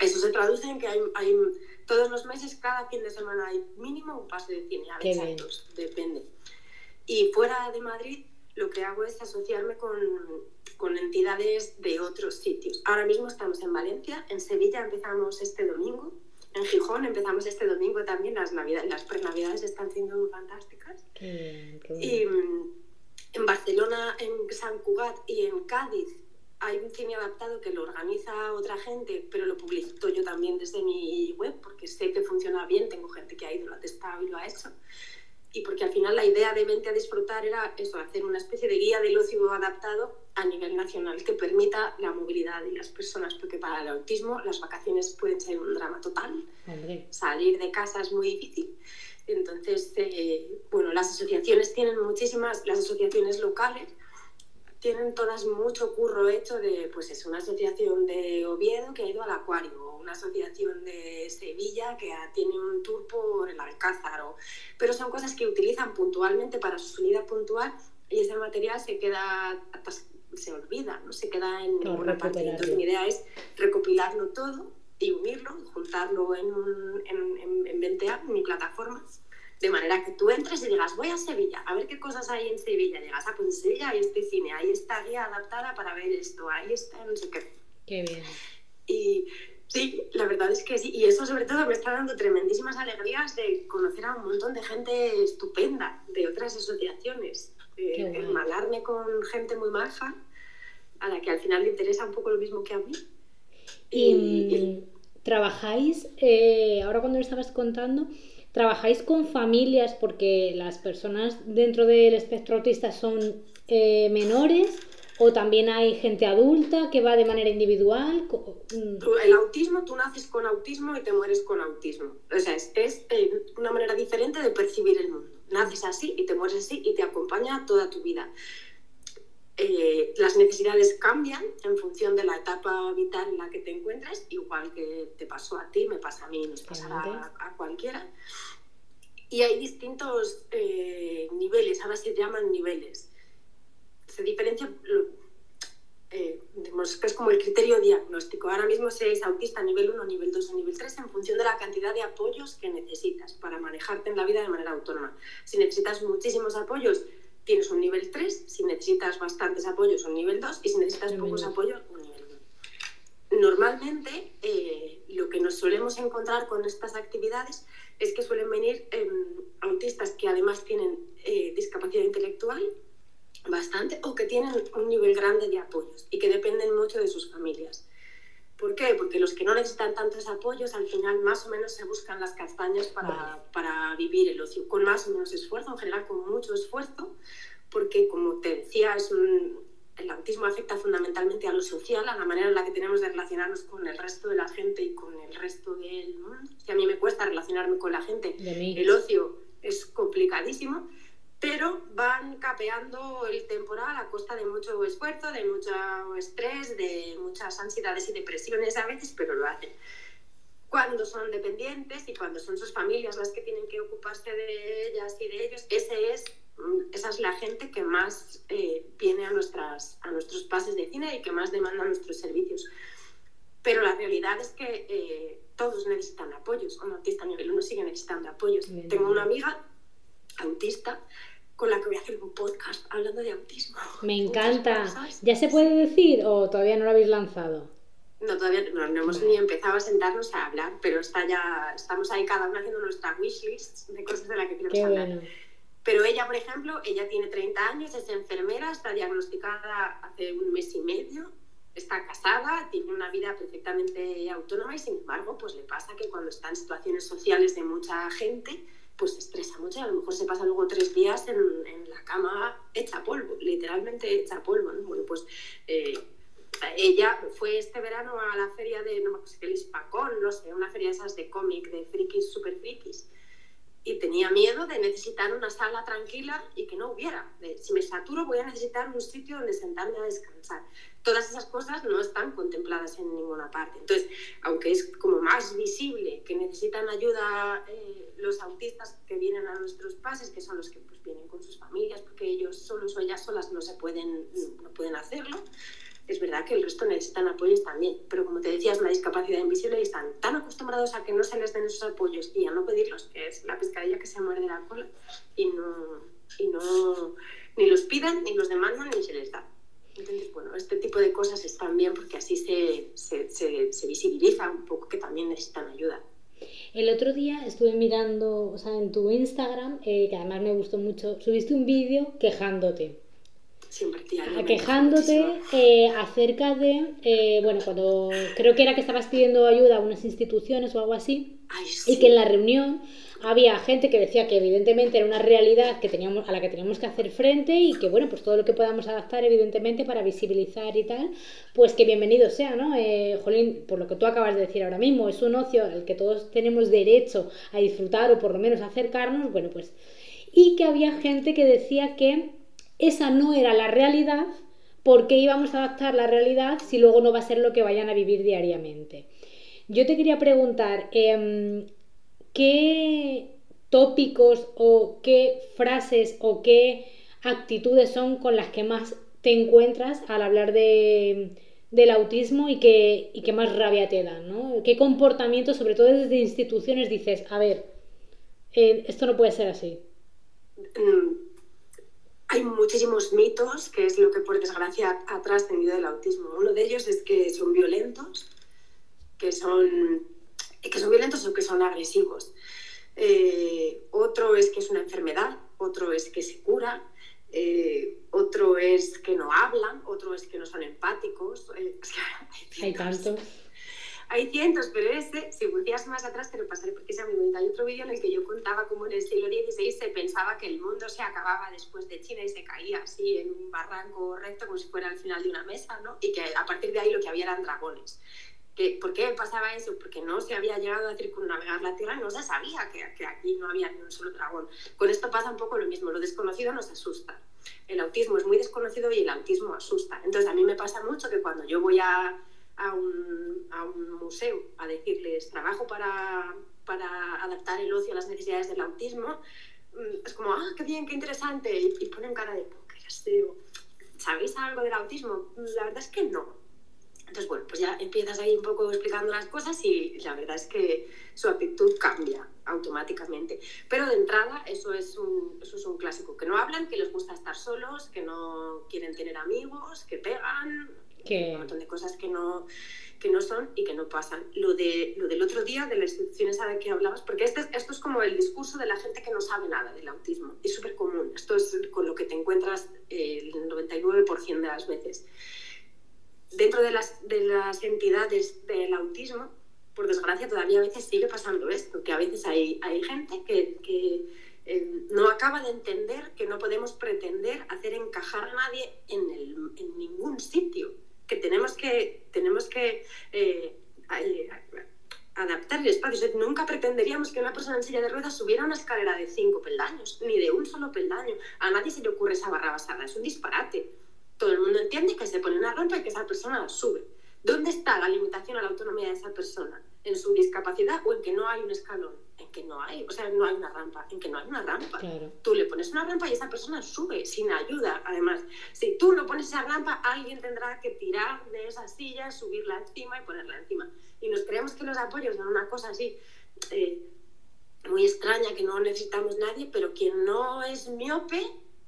Speaker 3: Eso se traduce en que hay, hay, todos los meses, cada fin de semana hay mínimo un pase de cine, a veces hay dos, depende. Y fuera de Madrid lo que hago es asociarme con con entidades de otros sitios. Ahora mismo estamos en Valencia, en Sevilla empezamos este domingo, en Gijón empezamos este domingo también, las, navidades, las prenavidades están siendo fantásticas. Y mm, en Barcelona, en San Cugat y en Cádiz hay un cine adaptado que lo organiza otra gente, pero lo publicito yo también desde mi web porque sé que funciona bien, tengo gente que ha ido, lo ha testado y lo ha hecho y porque al final la idea de Vente a Disfrutar era eso, hacer una especie de guía del ocio adaptado a nivel nacional que permita la movilidad de las personas, porque para el autismo las vacaciones pueden ser un drama total, salir de casa es muy difícil. Entonces, eh, bueno, las asociaciones tienen muchísimas, las asociaciones locales tienen todas mucho curro hecho de, pues es una asociación de Oviedo que ha ido al acuario, una asociación de Sevilla que tiene un tour por el Alcázar, pero son cosas que utilizan puntualmente para su salida puntual y ese material se queda, se olvida, no se queda en ninguna parte. Entonces mi idea es recopilarlo todo y unirlo, juntarlo en, en, en, en 20 en mi plataforma de manera que tú entres y digas, voy a Sevilla, a ver qué cosas hay en Sevilla. Llegas, a ah, pues en Sevilla hay este cine, ahí está guía adaptada para ver esto, ahí está no sé qué.
Speaker 2: Qué bien.
Speaker 3: Y sí, la verdad es que sí. Y eso sobre todo me está dando tremendísimas alegrías de conocer a un montón de gente estupenda de otras asociaciones. De hermanarme con gente muy maja, a la que al final le interesa un poco lo mismo que a mí.
Speaker 2: Y, trabajáis, eh, ahora cuando lo estabas contando, ¿Trabajáis con familias porque las personas dentro del espectro autista son eh, menores o también hay gente adulta que va de manera individual?
Speaker 3: Mm. El autismo, tú naces con autismo y te mueres con autismo. O sea, es, eh, una manera diferente de percibir el mundo. Naces así y te mueres así y te acompaña toda tu vida. Eh, las necesidades cambian en función de la etapa vital en la que te encuentres, igual que te pasó a ti, me pasa a mí, nos pasará a, cualquiera. Y hay distintos eh, niveles, ahora se llaman niveles. Se diferencia, eh, que es como el criterio diagnóstico. Ahora mismo se es autista nivel 1, nivel 2 o nivel 3 en función de la cantidad de apoyos que necesitas para manejarte en la vida de manera autónoma. Si necesitas muchísimos apoyos, tienes un nivel 3, si necesitas bastantes apoyos, un nivel 2 y si necesitas pocos apoyos, un nivel 1. Normalmente, eh, lo que nos solemos encontrar con estas actividades es que suelen venir em, autistas que además tienen eh, discapacidad intelectual bastante o que tienen un nivel grande de apoyos y que dependen mucho de sus familias. ¿Por qué? Porque los que no necesitan tantos apoyos al final más o menos se buscan las castañas para, para vivir el ocio, con más o menos esfuerzo, en general con mucho esfuerzo, porque como te decía, es el autismo afecta fundamentalmente a lo social, a la manera en la que tenemos de relacionarnos con el resto de la gente y con el resto del mundo. Si a mí me cuesta relacionarme con la gente, el ocio es complicadísimo pero van capeando el temporal a costa de mucho esfuerzo, de mucho estrés, de muchas ansiedades y depresiones a veces, pero lo hacen. Cuando son dependientes y cuando son sus familias las que tienen que ocuparse de ellas y de ellos, ese es, mm, esa es la gente que más eh, viene a, nuestras, a nuestros pases de cine y que más demanda nuestros servicios. Pero la realidad es que eh, todos necesitan apoyos. Un autista a nivel 1 sigue necesitando apoyos. Tengo una amiga autista con la que voy a hacer un podcast hablando de autismo.
Speaker 2: Me encanta. ¿Ya se puede decir o todavía no lo habéis lanzado?
Speaker 3: No, todavía no, hemos ni empezado a sentarnos a hablar, pero está ya, estamos ahí cada uno haciendo nuestra wishlist de cosas de las que queremos hablar. Pero ella, por ejemplo, ella tiene 30 años, es enfermera, está diagnosticada hace un mes y medio, está casada, tiene una vida perfectamente autónoma y sin embargo, pues le pasa que cuando está en situaciones sociales de mucha gente, pues se estresa mucho a lo mejor se pasa luego tres días en, la cama hecha polvo, literalmente hecha polvo. ¿no? Bueno, pues eh, ella fue este verano a la feria de, no me acuerdo, el Ispacón, no sé, una feria de esas de cómic, de frikis, super frikis y tenía miedo de necesitar una sala tranquila y que no hubiera. si me saturo voy a necesitar un sitio donde sentarme a descansar. Todas esas cosas no están contempladas en ninguna parte. Entonces, aunque es como más visible que necesitan ayuda eh, los autistas que vienen a nuestros pases, que son los que pues, vienen con sus familias, porque ellos solos o ellas solas no se pueden, no pueden hacerlo, es verdad que el resto necesitan apoyos también, pero como te decía, es una discapacidad invisible y están tan acostumbrados a que no se les den esos apoyos y a no pedirlos, que es la pescadilla que se muerde la cola, y no, y no ni los piden, ni los demandan, ni se les da. Entonces, bueno, este tipo de cosas están bien porque así se, se, se, visibiliza un poco que también necesitan ayuda.
Speaker 2: El otro día estuve mirando, o sea, en tu Instagram, eh, que además me gustó mucho, subiste un vídeo quejándote quejándote eh, acerca de, eh, bueno, cuando creo que era que estabas pidiendo ayuda a unas instituciones o algo así, y que en la reunión había gente que decía que evidentemente era una realidad que teníamos, a la que teníamos que hacer frente y que, bueno, pues todo lo que podamos adaptar, evidentemente, para visibilizar y tal, pues que bienvenido sea, ¿no? Eh, Jolín, por lo que tú acabas de decir ahora mismo, es un ocio al que todos tenemos derecho a disfrutar o por lo menos acercarnos, bueno, pues... Y que había gente que decía que esa no era la realidad, ¿por qué íbamos a adaptar la realidad si luego no va a ser lo que vayan a vivir diariamente? Yo te quería preguntar, em, ¿qué tópicos o qué frases o qué actitudes son con las que más te encuentras al hablar de, del autismo y que, y más rabia te dan? ¿no? ¿Qué comportamientos, sobre todo desde instituciones, dices, a ver, eh, esto no puede ser así?
Speaker 3: Hay muchísimos mitos, que es lo que por desgracia ha trascendido del autismo. Uno de ellos es que son violentos, que son, que son violentos o que son agresivos. Eh, otro es que es una enfermedad, otro es que se cura, eh, otro es que no hablan, otro es que no son empáticos.
Speaker 2: Eh, hay tantos.
Speaker 3: Hay cientos, pero ese, si volvías más atrás, te lo pasaré porque es bonito. Hay otro vídeo en el que yo contaba cómo en el siglo XVI se pensaba que el mundo se acababa después de China y se caía así en un barranco recto como si fuera al final de una mesa, ¿no? Y que a partir de ahí lo que había eran dragones. ¿Por qué pasaba eso? Porque no se había llegado a circunnavegar la Tierra y no se sabía que, que aquí no había ni un solo dragón. Con esto pasa un poco lo mismo, lo desconocido nos asusta. El autismo es muy desconocido y el autismo asusta. Entonces a mí me pasa mucho que cuando yo voy a a un, a un museo a decirles trabajo para, para, adaptar el ocio a las necesidades del autismo, mm, es como, ah, qué bien, qué interesante, y, ponen cara de póker, ¿sabéis algo del autismo? La verdad es que no. Entonces, bueno, pues ya empiezas ahí un poco explicando las cosas y la verdad es que su actitud cambia automáticamente. Pero de entrada, eso es un, eso es un clásico, que no hablan, que les gusta estar solos, que no quieren tener amigos, que pegan, un montón de cosas que no, que no son y que no pasan. Lo, de, lo del otro día, de las instituciones a las que hablabas, porque este, esto es como el discurso de la gente que no sabe nada del autismo. Es súper común. Esto es con lo que te encuentras el 99% de las veces. Dentro de las, de las entidades del autismo, por desgracia, todavía a veces sigue pasando esto, que a veces hay, hay gente que, que eh, no acaba de entender que no podemos pretender hacer encajar a nadie en, el, en ningún sitio que tenemos que, tenemos que eh, adaptar el espacio. nunca pretenderíamos que una persona en silla de ruedas subiera una escalera de cinco peldaños, ni de un solo peldaño. A nadie se le ocurre esa barra basada, es un disparate. Todo el mundo entiende que se pone una rampa y que esa persona sube. ¿Dónde está la limitación a la autonomía de esa persona? ¿En su discapacidad o en que no hay un escalón? En que no hay, o sea, no hay una rampa, en que no hay una rampa. Tú le pones una rampa y esa persona sube sin ayuda. Además, si tú no pones esa rampa, alguien tendrá que tirar de esa silla, subirla encima y ponerla encima. Y nos creemos que los apoyos son una cosa así eh, muy extraña, que no necesitamos nadie, pero quien no es miope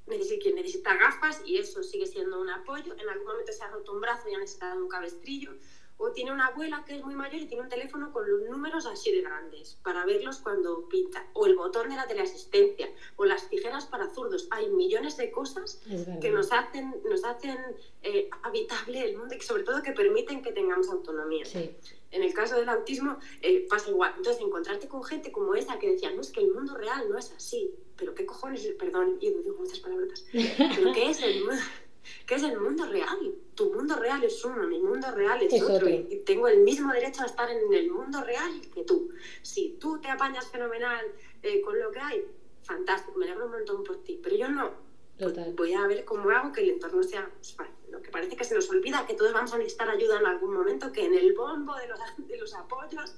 Speaker 3: necesita, quien necesita gafas y eso sigue siendo un apoyo. En algún momento se ha roto un brazo y ha necesitado un cabestrillo. O tiene una abuela que es muy mayor y tiene un teléfono con los números así de grandes para verlos cuando pinta. O el botón de la teleasistencia. O las tijeras para zurdos. Hay millones de cosas que nos hacen, nos hacen eh, habitable el mundo y sobre todo que permiten que tengamos autonomía. En el caso del autismo eh, pasa igual. Entonces, encontrarte con gente como esa que decía, no, es que el mundo real no es así pero ¿qué cojones? Perdón, y digo muchas palabras. ¿Pero qué es el mundo? ¿Qué es el mundo real? Tu mundo real es uno, mi mundo real es, otro. Y tengo el mismo derecho a estar en el mundo real que tú. Si tú te apañas fenomenal eh, con lo que hay, fantástico, me alegro un montón por ti. Pero yo no. Total. Voy a ver cómo hago que el entorno sea. Lo que parece que se nos olvida que todos vamos a necesitar ayuda en algún momento, que en el bombo de los, de los apoyos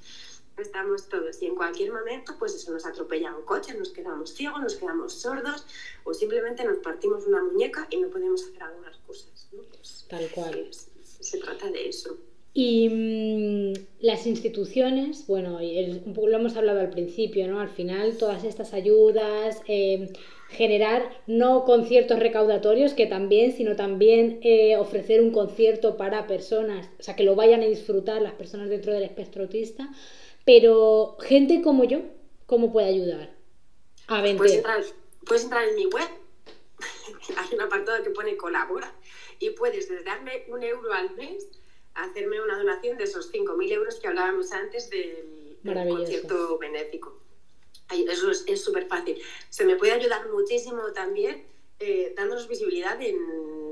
Speaker 3: estamos todos y en cualquier momento pues eso nos atropella un coche, nos quedamos ciegos, nos quedamos sordos o simplemente nos partimos una muñeca y no podemos hacer algunas cosas. Pues,
Speaker 2: Tal cual.
Speaker 3: se trata de eso.
Speaker 2: Y mm, las instituciones, bueno, lo hemos hablado al principio, ¿no? Al final todas estas ayudas, em, generar no conciertos recaudatorios, que también, sino también eh, ofrecer un concierto para personas, o sea, que lo vayan a disfrutar las personas dentro del espectro autista, pero gente como yo, ¿cómo puede ayudar?
Speaker 3: A vender. Puedes entrar, puedes entrar en mi web, hay un apartado que pone colabora y puedes desde darme un euro al mes hacerme una donación de esos 5.000 euros que hablábamos antes del, concierto benéfico. Eso es súper fácil. Se me puede ayudar muchísimo también eh, dándonos visibilidad en,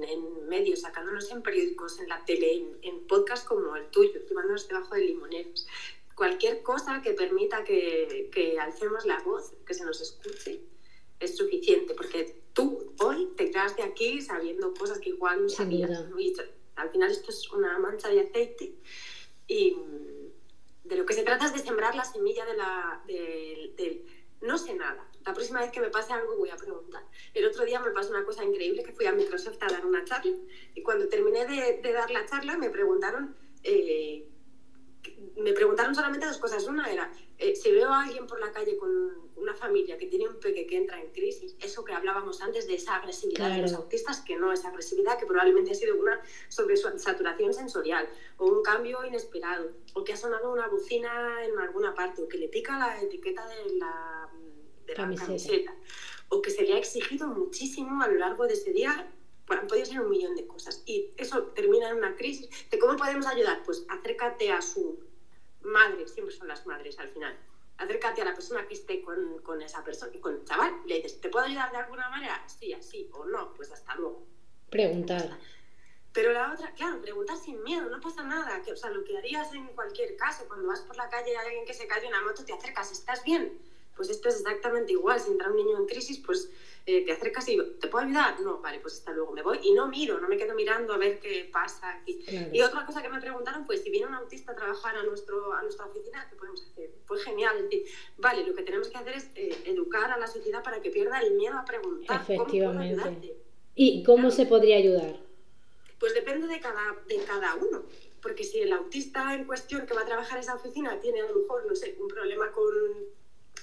Speaker 3: en, medios, sacándonos en periódicos, en la tele, en, en podcasts como el tuyo, llevándonos debajo de limoneros cualquier cosa que permita que, que, alcemos la voz, que se nos escuche, es suficiente, porque tú hoy te quedaste aquí sabiendo cosas que igual no sabías. al final esto es una mancha de aceite y de lo que se trata es de sembrar la semilla de la, del no sé nada. La próxima vez que me pase algo voy a preguntar. El otro día me pasó una cosa increíble que fui a Microsoft a dar una charla y cuando terminé de, de dar la charla me preguntaron eh, me preguntaron solamente dos cosas. Una era, eh, si veo a alguien por la calle con una familia que tiene un peque que entra en crisis, eso que hablábamos antes de esa agresividad de los autistas, que no es agresividad, que probablemente ha sido una sobre su saturación sensorial, o un cambio inesperado, o que ha sonado una bocina en alguna parte, o que le pica la etiqueta de la, de camiseta. o que se le ha exigido muchísimo a lo largo de ese día bueno, podido ser un millón de cosas. Y eso termina en una crisis. ¿De cómo podemos ayudar? Pues acércate a su madre, siempre son las madres al final. Acércate a la persona que esté con, con esa persona, con el chaval, le dices, ¿te puedo ayudar de alguna manera? Sí, así, o no, pues hasta luego.
Speaker 2: Preguntar.
Speaker 3: Pero la otra, claro, preguntar sin miedo, no pasa nada. Que, o sea, lo que harías en cualquier caso, cuando vas por la calle y hay alguien que se cae de una moto, te acercas, ¿estás bien? Pues esto es exactamente igual. Si entra un niño en crisis, pues eh, te acercas y ¿te puedo ayudar? No, vale, pues hasta luego me voy y no miro, no me quedo mirando a ver qué pasa aquí. Y otra cosa que me preguntaron, pues si viene un autista a trabajar a, nuestro, a nuestra oficina, ¿qué podemos hacer? Pues genial, es decir, vale, lo que tenemos que hacer es eh, educar a la sociedad para que pierda el miedo a preguntar.
Speaker 2: Efectivamente. ¿Y cómo se podría ayudar?
Speaker 3: Pues depende de cada, de cada uno. Porque si el autista en cuestión que va a trabajar en esa oficina tiene a lo mejor, no sé, un problema con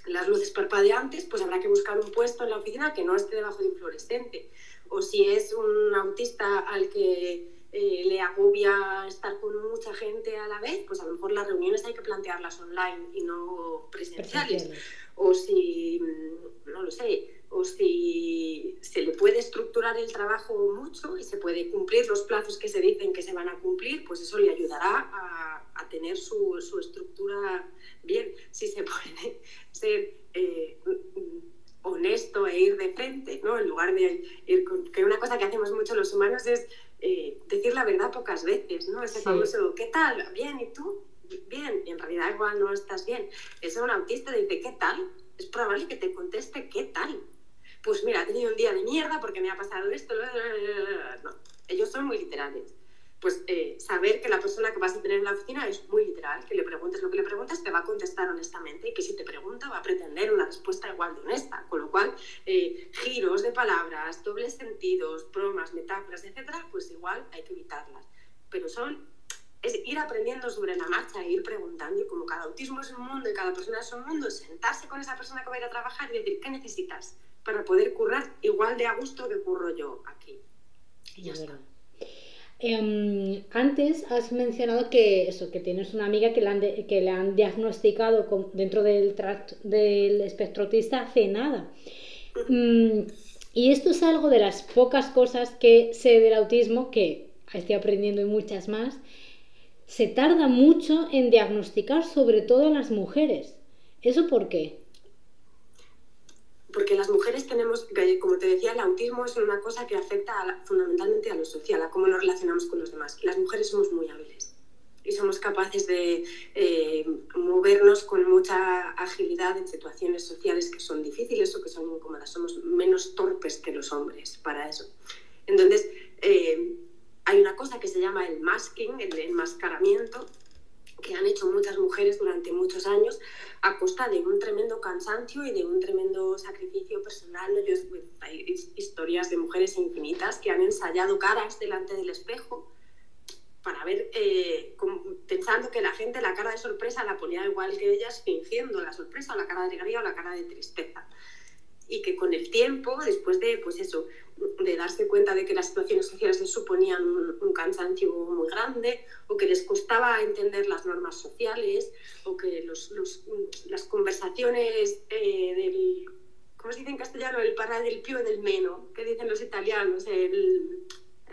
Speaker 3: las luces parpadeantes, pues habrá que buscar un puesto en la oficina que no esté debajo de un fluorescente. O si es un autista al que eh, le agobia estar con mucha gente a la vez, pues a lo mejor las reuniones hay que plantearlas online y no presenciales. O si, mm, no lo sé, o si se le puede estructurar el trabajo mucho y se puede cumplir los plazos que se dicen que se van a cumplir, pues eso le ayudará a, a tener su, su, estructura bien. Si se puede ser eh, honesto e ir de frente, ¿no? En lugar de ir con... Que una cosa que hacemos mucho los humanos es eh, decir la verdad pocas veces, ¿no? Ese famoso, ¿qué tal? Bien, ¿y tú? Bien, y en realidad igual no estás bien. Eso un autista dice, ¿qué tal? Es probable que te conteste, ¿qué tal? Pues mira, he tenido un día de mierda porque me ha pasado esto. No, ellos son muy literales. Pues eh, saber que la persona que vas a tener en la oficina es muy literal, que le preguntes lo que le preguntas, te va a contestar honestamente y que si te pregunta va a pretender una respuesta igual de honesta. Con lo cual, eh, giros de palabras, dobles sentidos, bromas, metáforas, etcétera, pues igual hay que evitarlas. Pero son es ir aprendiendo sobre la marcha e ir preguntando. Y como cada autismo es un mundo y cada persona es un mundo, sentarse con esa persona que va a ir a trabajar y decir, ¿qué necesitas? Para poder currar igual de a gusto que curro yo aquí. Y ya está.
Speaker 2: Eh, antes has mencionado que eso, que tienes una amiga que le han, de, que le han diagnosticado con, dentro del, del espectro autista hace nada. Mm, y esto es algo de las pocas cosas que sé del autismo, que estoy aprendiendo y muchas más. Se tarda mucho en diagnosticar, sobre todo en las mujeres. ¿Eso por qué?
Speaker 3: Porque las mujeres tenemos, como te decía, el autismo es una cosa que afecta fundamentalmente a lo social, a cómo nos relacionamos con los demás. Las mujeres somos muy hábiles y somos capaces de eh, movernos con mucha agilidad en situaciones sociales que son difíciles o que son incómodas. Somos menos torpes que los hombres para eso. Entonces, eh, hay una cosa que se llama el masking, el enmascaramiento, que han hecho muchas mujeres durante muchos años a costa de un tremendo cansancio y de un tremendo sacrificio personal. Yo, hay historias de mujeres infinitas que han ensayado caras delante del espejo para ver, eh, pensando que la gente la cara de sorpresa la ponía igual que ellas, fingiendo la sorpresa, la cara de alegría o la cara de tristeza. Y que con el tiempo, después de, pues eso, de darse cuenta de que las situaciones sociales les suponían un, cansancio muy grande o que les costaba entender las normas sociales o que los, los, las conversaciones eh, del, ¿cómo se dice en castellano? El para del più del meno, que dicen los italianos, el,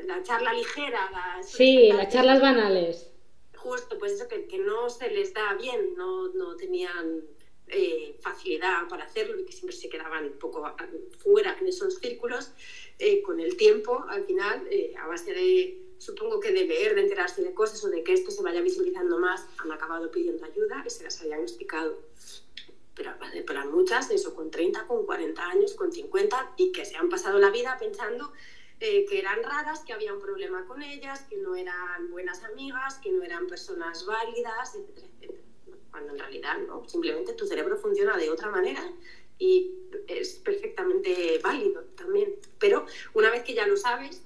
Speaker 3: la charla ligera. Las,
Speaker 2: sí, las charlas banales.
Speaker 3: Justo, pues eso que, que no se les da bien, no, no tenían eh, facilidad para hacerlo y que siempre se quedaban un poco fuera en esos círculos, eh, con el tiempo, al final, eh, a base de, supongo que de leer, de enterarse de cosas o de que esto se vaya visibilizando más, han acabado pidiendo ayuda y se las ha diagnosticado. Pero, pero muchas, eso, con 30, con 40 años, con 50, y que se han pasado la vida pensando que eran raras, que había un problema con ellas, que no eran buenas amigas, que no eran personas válidas, etcétera, etcétera cuando en realidad no, simplemente tu cerebro funciona de otra manera y es perfectamente válido también. Pero una vez que ya lo sabes,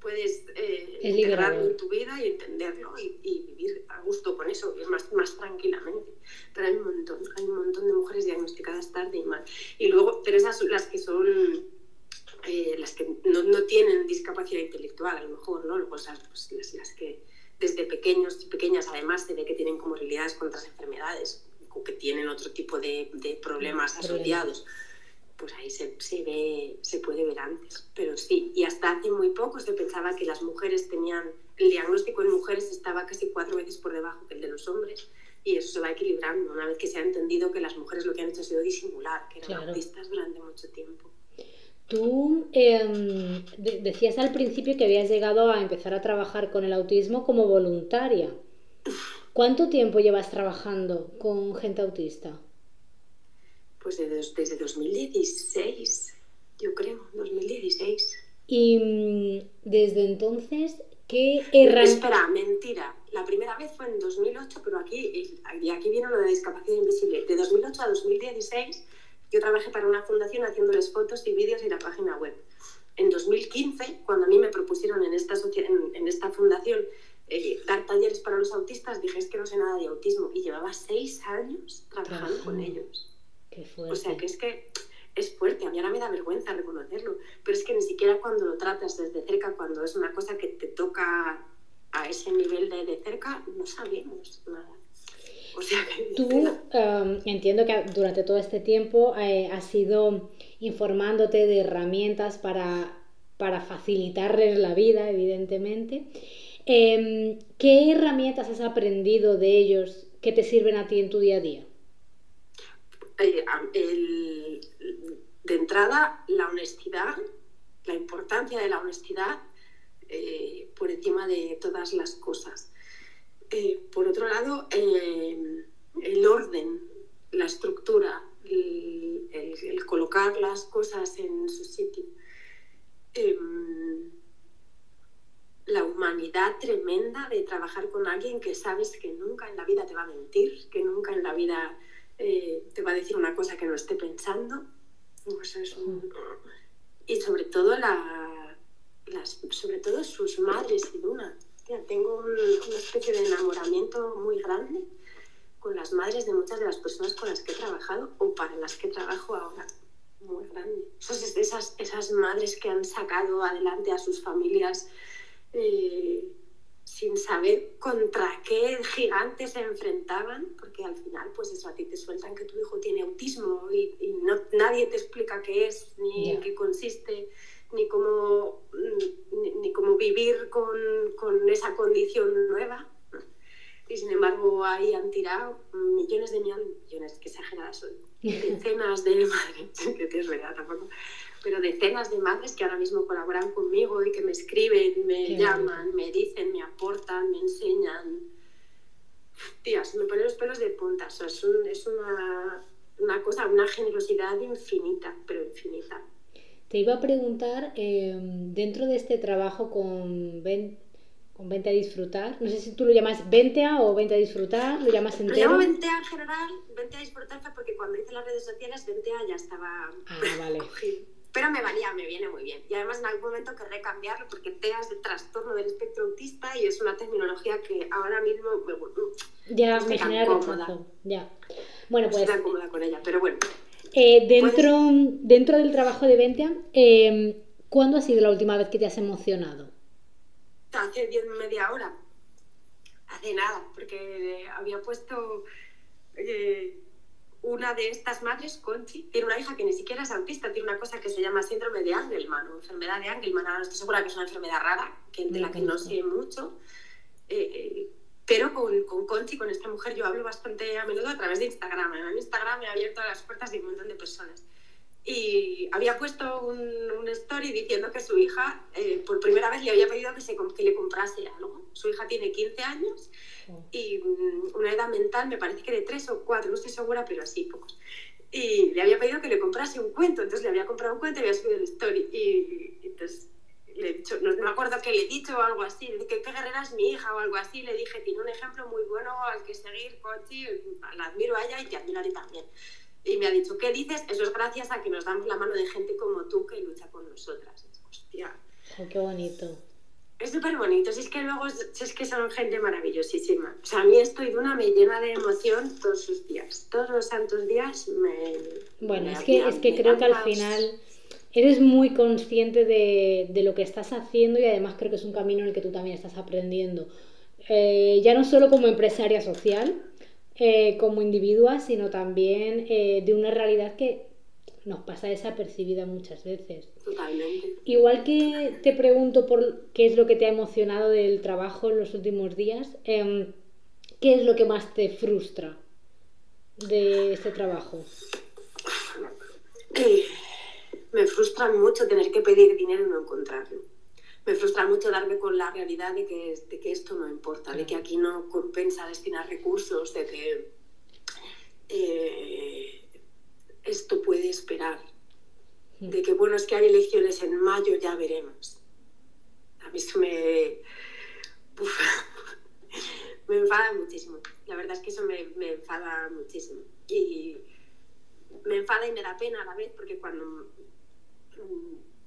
Speaker 3: puedes eh, integrarlo en tu vida y entenderlo y, vivir a gusto con eso, y más, más tranquilamente. Pero hay un montón, hay un montón de mujeres diagnosticadas tarde y mal. Y luego, pero esas son las que son eh, las que no, no, tienen discapacidad intelectual, a lo mejor, ¿no? Luego, pues, las, las que desde pequeños y pequeñas además se ve que tienen comorbilidades con otras enfermedades que tienen otro tipo de, de problemas asociados, pues ahí se, se, ve, se puede ver antes. Pero sí, y hasta hace muy poco se pensaba que las mujeres tenían, el diagnóstico en mujeres estaba casi cuatro veces por debajo que el de los hombres y eso se va equilibrando una vez que se ha entendido que las mujeres lo que han hecho ha sido disimular, que eran autistas durante mucho tiempo.
Speaker 2: Tú em, decías al principio que habías llegado a empezar a trabajar con el autismo como voluntaria. ¿Cuánto tiempo llevas trabajando con gente autista?
Speaker 3: Pues desde, 2016, yo creo, 2016.
Speaker 2: Y mm, desde entonces, ¿qué
Speaker 3: herramientas...? Espera, mentira. La primera vez fue en 2008, pero aquí, aquí viene lo de discapacidad invisible. De 2008 a 2016 yo trabajé para una fundación haciéndoles fotos y vídeos y la página web. en 2015, cuando a mí me propusieron en esta, en, en esta fundación eh, dar talleres para los autistas, dije, es que no sé nada de autismo. Y llevaba seis años trabajando con ellos.
Speaker 2: Qué fuerte.
Speaker 3: O sea, que es que es fuerte. A mí ahora me da vergüenza reconocerlo. Pero es que ni siquiera cuando lo tratas desde cerca, cuando es una cosa que te toca a ese nivel de, de cerca, no sabemos nada. O sea,
Speaker 2: Tú um, entiendo que durante todo este tiempo eh, has ido informándote de herramientas para, para facilitarles la vida, evidentemente. Eh, ¿Qué herramientas has aprendido de ellos que te sirven a ti en tu día a día?
Speaker 3: Eh, el, de entrada, la honestidad, la importancia de la honestidad eh, por encima de todas las cosas. Eh, por otro lado, eh, el orden, la estructura, el, el, el, colocar las cosas en su sitio. Em, la humanidad tremenda de trabajar con alguien que sabes que nunca en la vida te va a mentir, que nunca en la vida eh, te va a decir una cosa que no esté pensando. Pues es un... Y sobre todo, la, las, sobre todo sus madres y Luna. Tengo un, una especie de enamoramiento muy grande con las madres de muchas de las personas con las que he trabajado o para las que trabajo ahora. Muy grande. Esas, esas, esas madres que han sacado adelante a sus familias eh, sin saber contra qué gigantes se enfrentaban, porque al final, pues eso, a ti te sueltan que tu hijo tiene autismo y, y no, nadie te explica qué es, ni en qué consiste, ni cómo, ni, ni cómo vivir con, con, esa condición nueva. Y sin embargo, ahí han tirado millones de millones, que exageradas son, decenas de madres, que es verdad tampoco pero decenas de madres que ahora mismo colaboran conmigo y que me escriben, me Qué llaman, bien. me dicen, me aportan, me enseñan. Tía, se me ponen los pelos de punta. O sea, es, un, es una, una, cosa, una generosidad infinita, pero infinita.
Speaker 2: Te iba a preguntar, eh, dentro de este trabajo con, ven, con Vente a Disfrutar, no sé si tú lo llamas Vente a o Vente a Disfrutar, lo llamas entero.
Speaker 3: Lo llamo Vente a en general, Vente a Disfrutar fue porque cuando hice las redes sociales, Vente a ya estaba
Speaker 2: ah, vale.
Speaker 3: cogido pero me valía, me viene muy bien. Y además en algún momento querré cambiarlo porque TEA es de trastorno del espectro autista y es una terminología que ahora mismo me,
Speaker 2: ya, me genera rechazo. Ya. Bueno, pues...
Speaker 3: Estoy cómoda con ella, pero bueno.
Speaker 2: Eh, dentro, ¿Puedes? dentro del trabajo de Ventia, eh, ¿cuándo ha sido la última vez que te has emocionado?
Speaker 3: Hace diez, media hora. Hace nada, porque había puesto... Eh, una de estas madres, Conchi, tiene una hija que ni siquiera es autista, tiene una cosa que se llama síndrome de Angelman o enfermedad de Angelman. Ahora no estoy segura que es una enfermedad rara, que, de la que no sé mucho. Eh, pero con, con, Conchi, con esta mujer, yo hablo bastante a menudo a través de Instagram. En Instagram me ha abierto las puertas de un montón de personas. Y había puesto un, un story diciendo que su hija, eh, por primera vez, le había pedido que, se, que le comprase algo. Su hija tiene 15 años y una edad mental, me parece que de 3 o 4, no estoy segura, pero así pocos. Y le había pedido que le comprase un cuento, entonces le había comprado un cuento y había subido el story. Y, entonces le he dicho, no, me acuerdo que le he dicho o algo así, que qué guerrera es mi hija o algo así, le dije, tiene un ejemplo muy bueno al que seguir, Conchi, la admiro a ella y te admiro a ti también. Y me ha dicho, ¿qué dices? Eso es gracias a que nos damos la mano de gente como tú que lucha con nosotras. Hostia.
Speaker 2: Oh, qué bonito.
Speaker 3: Es súper bonito, si es que luego si es que son gente maravillosísima. O sea, a mí esto y Duna me llena de emoción todos los días. Todos los santos días me.
Speaker 2: Bueno,
Speaker 3: me,
Speaker 2: es que, es que creo que al final eres muy consciente de, de, lo que estás haciendo y además creo que es un camino en el que tú también estás aprendiendo. Eh, ya no solo como empresaria social, eh, como individua, sino también eh, de una realidad que nos pasa desapercibida muchas veces.
Speaker 3: Totalmente.
Speaker 2: Igual que te pregunto por qué es lo que te ha emocionado del trabajo en los últimos días, eh, ¿qué es lo que más te frustra de este trabajo?
Speaker 3: Me frustra mucho tener que pedir dinero y no encontrarlo. Me frustra mucho darme con la realidad de que, de que esto no importa, de que aquí no compensa destinar recursos, de que eh, esto puede esperar. De que, bueno, es que hay elecciones en mayo, ya veremos. A mí eso me. Uf, me enfada muchísimo. La verdad es que eso me, me, enfada muchísimo. Y me enfada y me da pena a la vez, porque cuando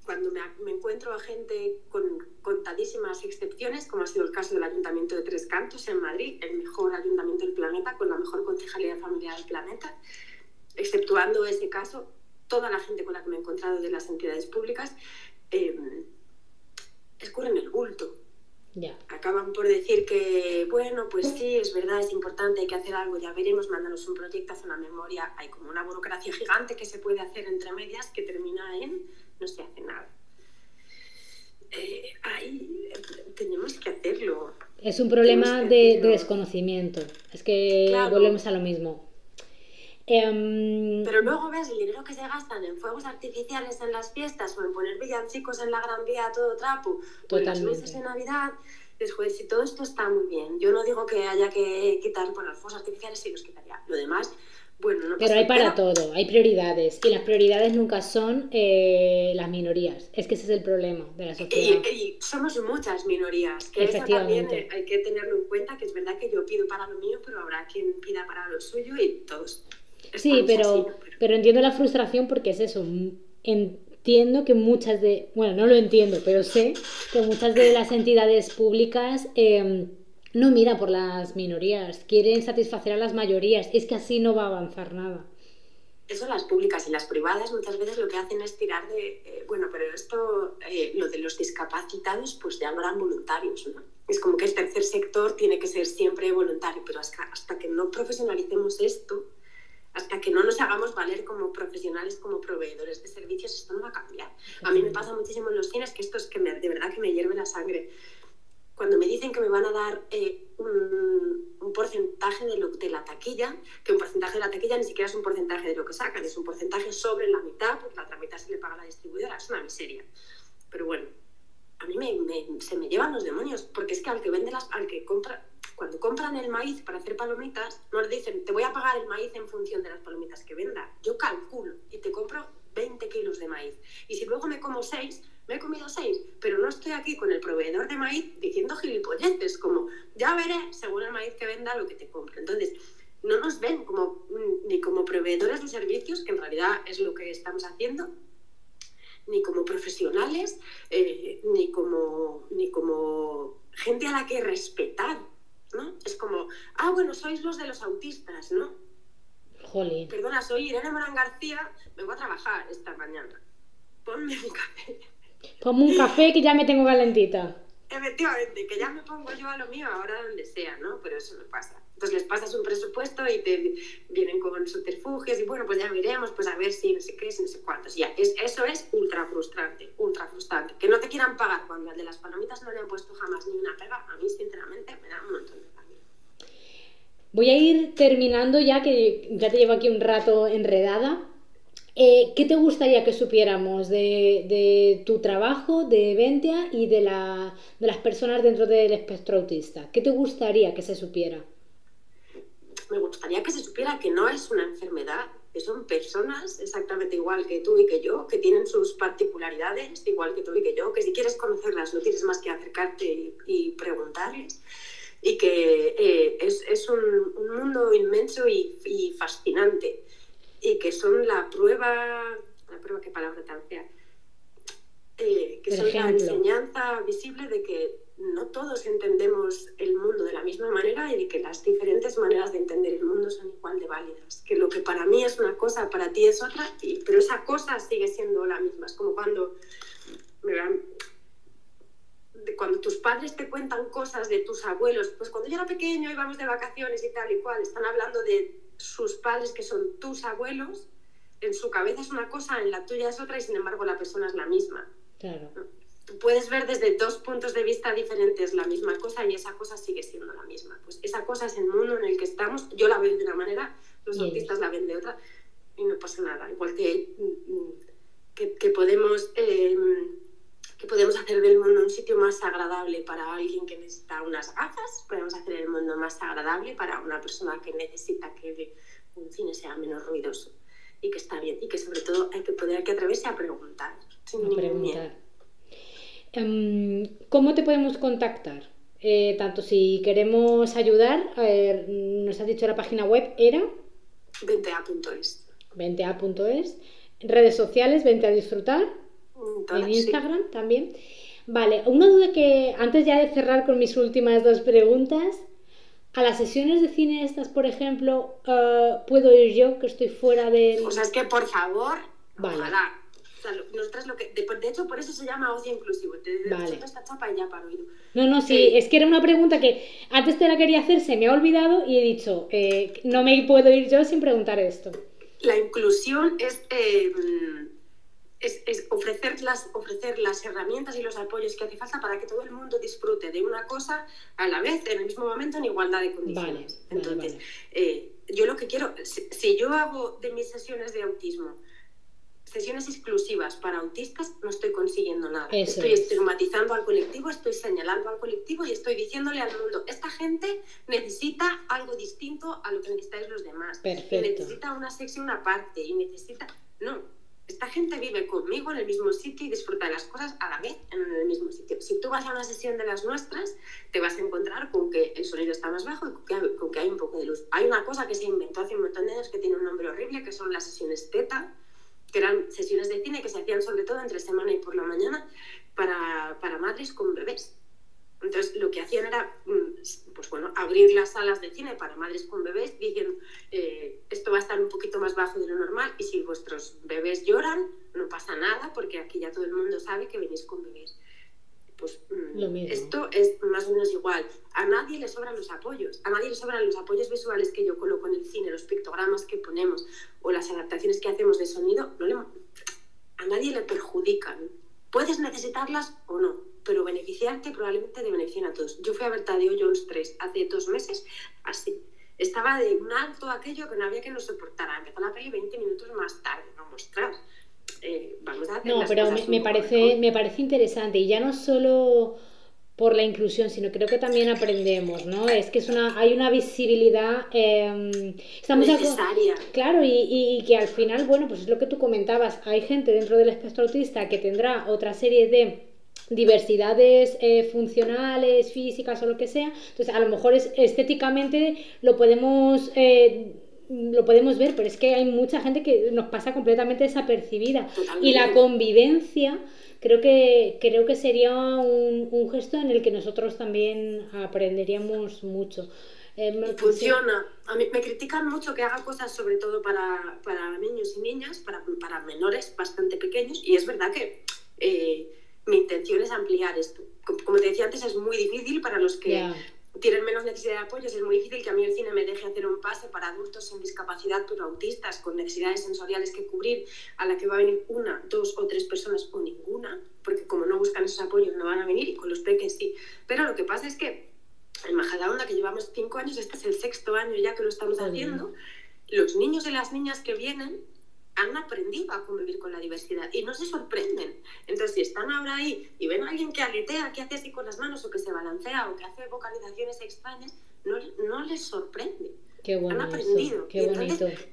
Speaker 3: cuando me, encuentro a gente con contadísimas excepciones, como ha sido el caso del Ayuntamiento de Tres Cantos en Madrid, el mejor ayuntamiento del planeta, con la mejor concejalía familiar del planeta, exceptuando ese caso, toda la gente con la que me he encontrado de las entidades públicas eh, escurren el bulto. Acaban por decir que, bueno, pues sí, es verdad, es importante, hay que hacer algo, ya veremos, mándanos un proyecto, haz una memoria. Hay como una burocracia gigante que se puede hacer entre medias que termina en no se hace nada. Eh, ahí tenemos que hacerlo.
Speaker 2: Es un problema de, de, desconocimiento. Es que
Speaker 3: Claro.
Speaker 2: volvemos a lo mismo. Em,
Speaker 3: Pero luego ves el dinero que se gastan en fuegos artificiales en las fiestas o en poner villancicos en la Gran Vía a todo trapo o en las luces de Navidad. Joder, si todo esto está muy bien, yo no digo que haya que quitar por los fuegos artificiales, sí los quitaría. Lo demás, bueno, no
Speaker 2: Pero hay para todo, hay prioridades. Y las prioridades nunca son eh, las minorías. Es que ese es el problema de la
Speaker 3: Y,
Speaker 2: sociedad.
Speaker 3: y somos muchas minorías, que eso también
Speaker 2: Efectivamente.
Speaker 3: hay que tenerlo en cuenta, que es verdad que yo pido para lo mío, pero habrá quien pida para lo suyo y todos.
Speaker 2: Sí, pero,
Speaker 3: así, ¿no? Pero-
Speaker 2: pero entiendo la frustración porque es eso. Entiendo que muchas de, bueno, no lo entiendo, pero sé que muchas de las entidades públicas eh, no miran por las minorías, quieren satisfacer a las mayorías. Es que así no va a avanzar nada.
Speaker 3: Eso las públicas y las privadas muchas veces lo que hacen es tirar de, eh, bueno, pero esto, eh, lo de los discapacitados, pues ya lo harán voluntarios, ¿no? Es como que el tercer sector tiene que ser siempre voluntario, pero hasta, hasta que no profesionalicemos esto, hasta que no nos hagamos valer como profesionales, como proveedores de servicios, esto no va a cambiar. A mí me pasa muchísimo en los cines que esto es que me- de verdad que me hierve la sangre. Cuando me dicen que me van a dar eh, un, un porcentaje de, lo, de la taquilla, que un porcentaje de la taquilla ni siquiera es un porcentaje de lo que sacan, es un porcentaje sobre la mitad, porque la otra mitad se le paga a la distribuidora, es una miseria. Pero bueno, a mí me, me- se me llevan los demonios, porque es que al que vende las, al que compra, cuando compran el maíz para hacer palomitas, no le dicen, te voy a pagar el maíz en función de las palomitas que venda. Yo calculo y te compro 20 kilos de maíz. Y si luego me como 6, me he comido 6, pero no estoy aquí con el proveedor de maíz diciendo gilipolleces, como ya veré, según el maíz que venda, lo que te compro. Entonces, no nos ven como, mm, ni como proveedores de servicios, que en realidad es lo que estamos haciendo, ni como profesionales, eh, ni, como, ni como gente a la que respetar, ¿no? Es como, ah, bueno, sois los de los autistas, ¿no?
Speaker 2: Jolín.
Speaker 3: Perdona, soy Irene Morán García, vengo a trabajar esta mañana. Ponme un café.
Speaker 2: Ponme un café que ya me tengo calentita.
Speaker 3: Efectivamente, que ya me pongo yo a lo mío ahora donde sea, ¿no? Pero eso no pasa. Entonces les pasas un presupuesto y te vienen con subterfugios y bueno, pues ya veremos, pues a ver si no sé qué, si no sé cuántos. Ya, es, eso es ultra frustrante, ultra frustrante. Que no te quieran pagar cuando al de las palomitas no le han puesto jamás ni una pega, a mí sinceramente me da un montón de rabia.
Speaker 2: Voy a ir terminando ya, que ya te llevo aquí un rato enredada. Eh, ¿Qué te gustaría que supiéramos de, de tu trabajo, de Ventia y de, la, de las personas dentro del espectro autista? ¿Qué te gustaría que se supiera?
Speaker 3: Me gustaría que se supiera que no es una enfermedad, que son personas exactamente igual que tú y que yo, que tienen sus particularidades igual que tú y que yo, que si quieres conocerlas no tienes más que acercarte y, preguntarles, y que eh, es, es un, un, mundo inmenso y, y, fascinante, y que son la prueba, la prueba, qué palabra tan fea, que
Speaker 2: Por
Speaker 3: son
Speaker 2: ejemplo.
Speaker 3: la enseñanza visible de que no todos entendemos el mundo de la misma manera y de que las diferentes maneras de entender el mundo son igual de válidas. Que lo que para mí es una cosa, para ti es otra, y, pero esa cosa sigue siendo la misma. Es como cuando, cuando tus padres te cuentan cosas de tus abuelos, pues cuando yo era pequeño íbamos de vacaciones y tal y cual, están hablando de sus padres que son tus abuelos, en su cabeza es una cosa, en la tuya es otra y sin embargo la persona es la misma.
Speaker 2: Claro.
Speaker 3: Tú puedes ver desde dos puntos de vista diferentes la misma cosa y esa cosa sigue siendo la misma. Pues esa cosa es el mundo en el que estamos. Yo la veo de una manera, los
Speaker 2: Bien.
Speaker 3: autistas la ven de otra y no pasa nada. Igual que, que, que podemos, eh, que podemos hacer del mundo un sitio más agradable para alguien que necesita unas gafas, podemos hacer el mundo más agradable para una persona que necesita que un cine sea menos ruidoso y que está bien y que sobre todo hay que poder que atreverse a preguntar sin
Speaker 2: A preguntar. Em, ¿Cómo te podemos contactar? Eh, tanto si queremos ayudar, ver, nos has dicho la página web era
Speaker 3: 20a.es.
Speaker 2: 20a.es, redes sociales, vente a disfrutar. en Instagram también. Vale, una duda que antes ya de cerrar con mis últimas dos preguntas, a las sesiones de cine estas, por ejemplo, eh, ¿puedo ir yo que estoy fuera del...?
Speaker 3: O sea, es que por favor, ojalá. O sea, nosotras lo que, de, hecho, por eso se llama ocio inclusivo. Te vale. esta chapa y ya para oído.
Speaker 2: No, no, sí, es que era una pregunta que antes te la quería hacer, se me ha olvidado y he dicho, eh, no me puedo ir yo sin preguntar esto.
Speaker 3: La inclusión es... Eh, es, ofrecer, las, ofrecer las herramientas y los apoyos que hace falta para que todo el mundo disfrute de una cosa a la vez, en el mismo momento, en igualdad de condiciones. Entonces, eh, yo lo que quiero, si, yo hago de mis sesiones de autismo sesiones exclusivas para autistas, no estoy consiguiendo nada. estoy estigmatizando al colectivo, estoy señalando al colectivo y estoy diciéndole al mundo, esta gente necesita algo distinto a lo que necesitáis los demás. necesita una sección aparte y necesita... No, esta gente vive conmigo en el mismo sitio y disfruta de las cosas a la vez en el mismo sitio. Si tú vas a una sesión de las nuestras, te vas a encontrar con que el sonido está más bajo y con que, hay un poco de luz. Hay una cosa que se inventó hace un montón de años que tiene un nombre horrible, que son las sesiones teta, que eran sesiones de cine que se hacían sobre todo entre semana y por la mañana para, para madres con bebés. Entonces, lo que hacían era, mm, pues bueno, abrir las salas de cine para madres con bebés, diciendo, eh, esto va a estar un poquito más bajo de lo normal y si vuestros bebés lloran, no pasa nada porque aquí ya todo el mundo sabe que venís con bebés. Pues mm, esto es más o menos igual. A nadie le sobran los apoyos, a nadie le sobran los apoyos visuales que yo coloco en el cine, los pictogramas que ponemos o las adaptaciones que hacemos de sonido, a nadie le perjudican. Puedes necesitarlas o no, pero beneficiarte probablemente te beneficien a todos. Yo fui a ver Tadeo Jones 3 hace dos meses, así. Estaba de un alto aquello que no había que nos soportara. Empezó la peli 20 minutos más tarde, no mostrar. Eh, vamos a hacer
Speaker 2: no, pero me, parece, me parece interesante y ya no solo por la inclusión, sino creo que también aprendemos, ¿no? Es que es una, hay una visibilidad eh,
Speaker 3: estamos necesaria.
Speaker 2: Claro, y, y, que al final, bueno, pues es lo que tú comentabas, hay gente dentro del espectro autista que tendrá otra serie de diversidades eh, funcionales, físicas o lo que sea. Entonces, a lo mejor es, estéticamente lo podemos, eh, lo podemos ver, pero es que hay mucha gente que nos pasa completamente desapercibida. Y la convivencia creo que, creo que sería un, un, gesto en el que nosotros también aprenderíamos mucho.
Speaker 3: Eh, funciona. A mí me critican mucho que haga cosas sobre todo para, para niños y niñas, para, para menores bastante pequeños, y es verdad que mi intención es ampliar esto. Como te decía antes, es muy difícil para los que tienen menos necesidad de apoyo, es muy difícil que a mí el cine me deje hacer un pase para adultos sin discapacidad, pero autistas, con necesidades sensoriales que cubrir, a la que va a venir una, dos o tres personas o ninguna, porque como no buscan esos apoyos no van a venir y con los peques sí. Pero lo que pasa es que en Majadahonda, que llevamos cinco años, este es el sexto año ya que lo estamos haciendo, los niños y las niñas que vienen han aprendido a convivir con la diversidad y no se sorprenden. Entonces, si están ahora ahí y ven a alguien que aletea, que hace así con las manos o que se balancea o que hace vocalizaciones extrañas, no, no les sorprende.
Speaker 2: Qué
Speaker 3: han aprendido. Qué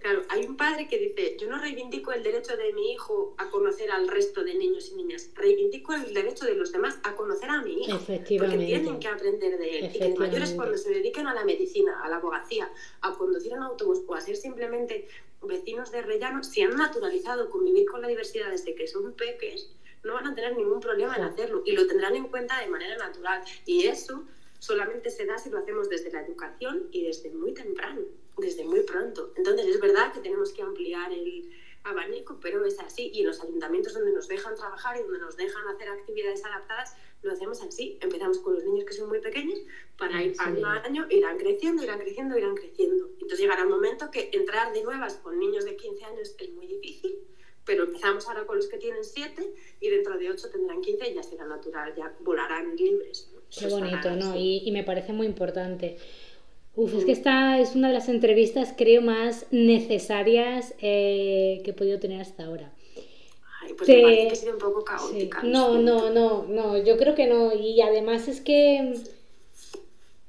Speaker 3: claro, hay un padre que dice, yo no reivindico el derecho de mi hijo a conocer al resto de niños y niñas, reivindico el derecho de los demás a conocer a mi hijo. Porque tienen que aprender de él. Y que mayores cuando se dediquen a la medicina, a la abogacía, a conducir un autobús o a ser simplemente vecinos de rellano, si han naturalizado convivir con la diversidad desde que son peques, no van a tener ningún problema en hacerlo y lo tendrán en cuenta de manera natural. Y eso solamente se da si lo hacemos desde la educación y desde muy temprano, desde muy pronto. Entonces es verdad que tenemos que ampliar el abanico, pero es así. Y en los ayuntamientos donde nos dejan trabajar y donde nos dejan hacer actividades adaptadas, lo hacemos así. Empezamos con los niños que son muy pequeños, para ir año a año irán creciendo, irán creciendo, irán creciendo. Entonces llegará un momento que entrar de nuevas con niños de 15 años es muy difícil, pero empezamos ahora con los que tienen 7 y dentro de 8 tendrán 15 y ya será natural, ya volarán libres.
Speaker 2: Qué bonito, ¿no? Y, y, me parece muy importante. Uf, es que esta es una de las entrevistas, creo, más necesarias eh, que he podido tener hasta ahora.
Speaker 3: Ay, pues me parece que ha sido un poco caótica.
Speaker 2: No, no, no, no, yo creo que no. Y además es que,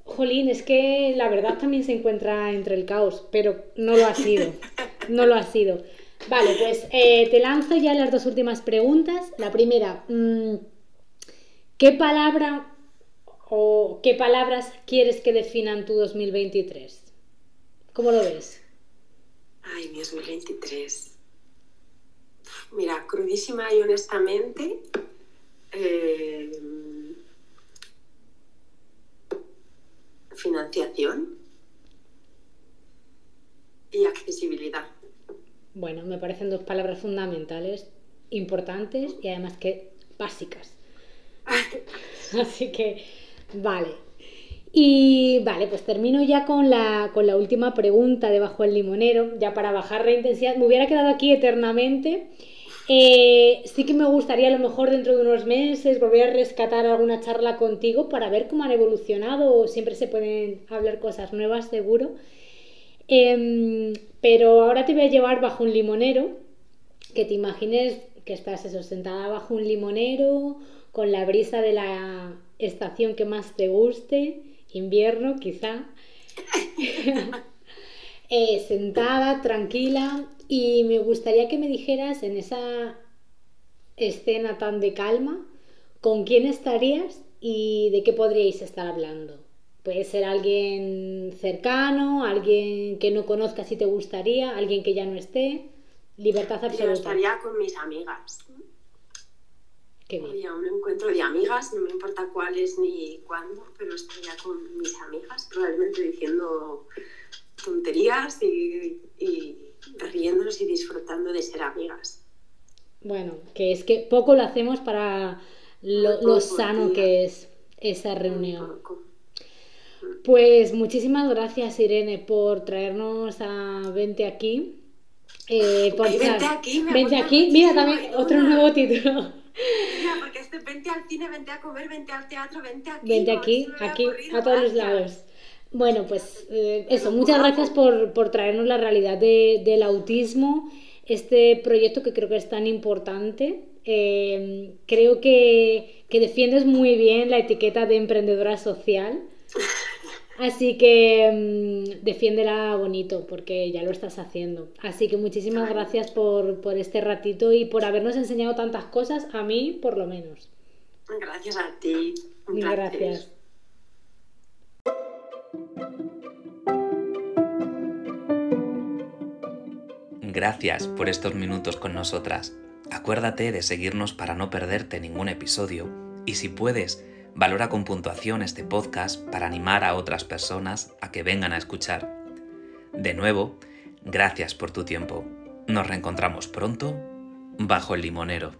Speaker 2: jolín, es que la verdad también se encuentra entre el caos, pero no lo ha sido. no lo ha sido. Vale, pues eh, te lanzo ya las dos últimas preguntas. La primera, mm, ¿qué palabra ¿O qué palabras quieres que definan tu 2023? ¿Cómo lo ves?
Speaker 3: Ay, mi 2023. Mira, crudísima y honestamente, eh, financiación y accesibilidad.
Speaker 2: Bueno, me parecen dos palabras fundamentales, importantes y además que básicas. Así que, vale. Y vale, pues termino ya con la, con la última pregunta debajo del limonero, ya para bajar la intensidad. Me hubiera quedado aquí eternamente. Eh, sí que me gustaría a lo mejor dentro de unos meses volver a rescatar alguna charla contigo para ver cómo han evolucionado. Siempre se pueden hablar cosas nuevas, seguro. Em, pero ahora te voy a llevar bajo un limonero, que te imagines que estás eso, sentada bajo un limonero, con la brisa de la estación que más te guste, invierno quizá, eh, sentada, tranquila, y me gustaría que me dijeras en esa escena tan de calma, con quién estarías y de qué podríais estar hablando. Puede ser alguien cercano, alguien que no conozcas si te gustaría, alguien que ya no esté. Libertad absoluta. Yo
Speaker 3: estaría con mis amigas. Qué bien. un encuentro de amigas, no me importa cuáles ni cuándo, pero estaría con mis amigas, probablemente diciendo tonterías y, y riéndonos y disfrutando de ser amigas.
Speaker 2: Bueno, que es que poco lo hacemos para lo, sano que es esa reunión. Pues muchísimas gracias, Irene, por traernos a Vente aquí.
Speaker 3: Eh, vente aquí,
Speaker 2: Vente aquí. Mira, también otro nuevo título.
Speaker 3: Mira, porque este vente al cine, vente a comer, vente al teatro, vente aquí.
Speaker 2: Vente aquí, aquí, a todos los lados. Bueno, pues eh, eso, muchas gracias por, por traernos la realidad de, del autismo, este proyecto que creo que es tan importante. Eh, creo que, que defiendes muy bien la etiqueta de emprendedora social. Así que mm, defiéndela bonito, porque ya lo estás haciendo. Así que muchísimas gracias por, este ratito y por habernos enseñado tantas cosas, a mí por lo menos.
Speaker 3: Gracias a ti.
Speaker 2: Mil gracias.
Speaker 1: Gracias por estos minutos con nosotras. Acuérdate de seguirnos para no perderte ningún episodio y si puedes, Valora con puntuación este podcast para animar a otras personas a que vengan a escuchar. De nuevo, gracias por tu tiempo. Nos reencontramos pronto bajo el limonero.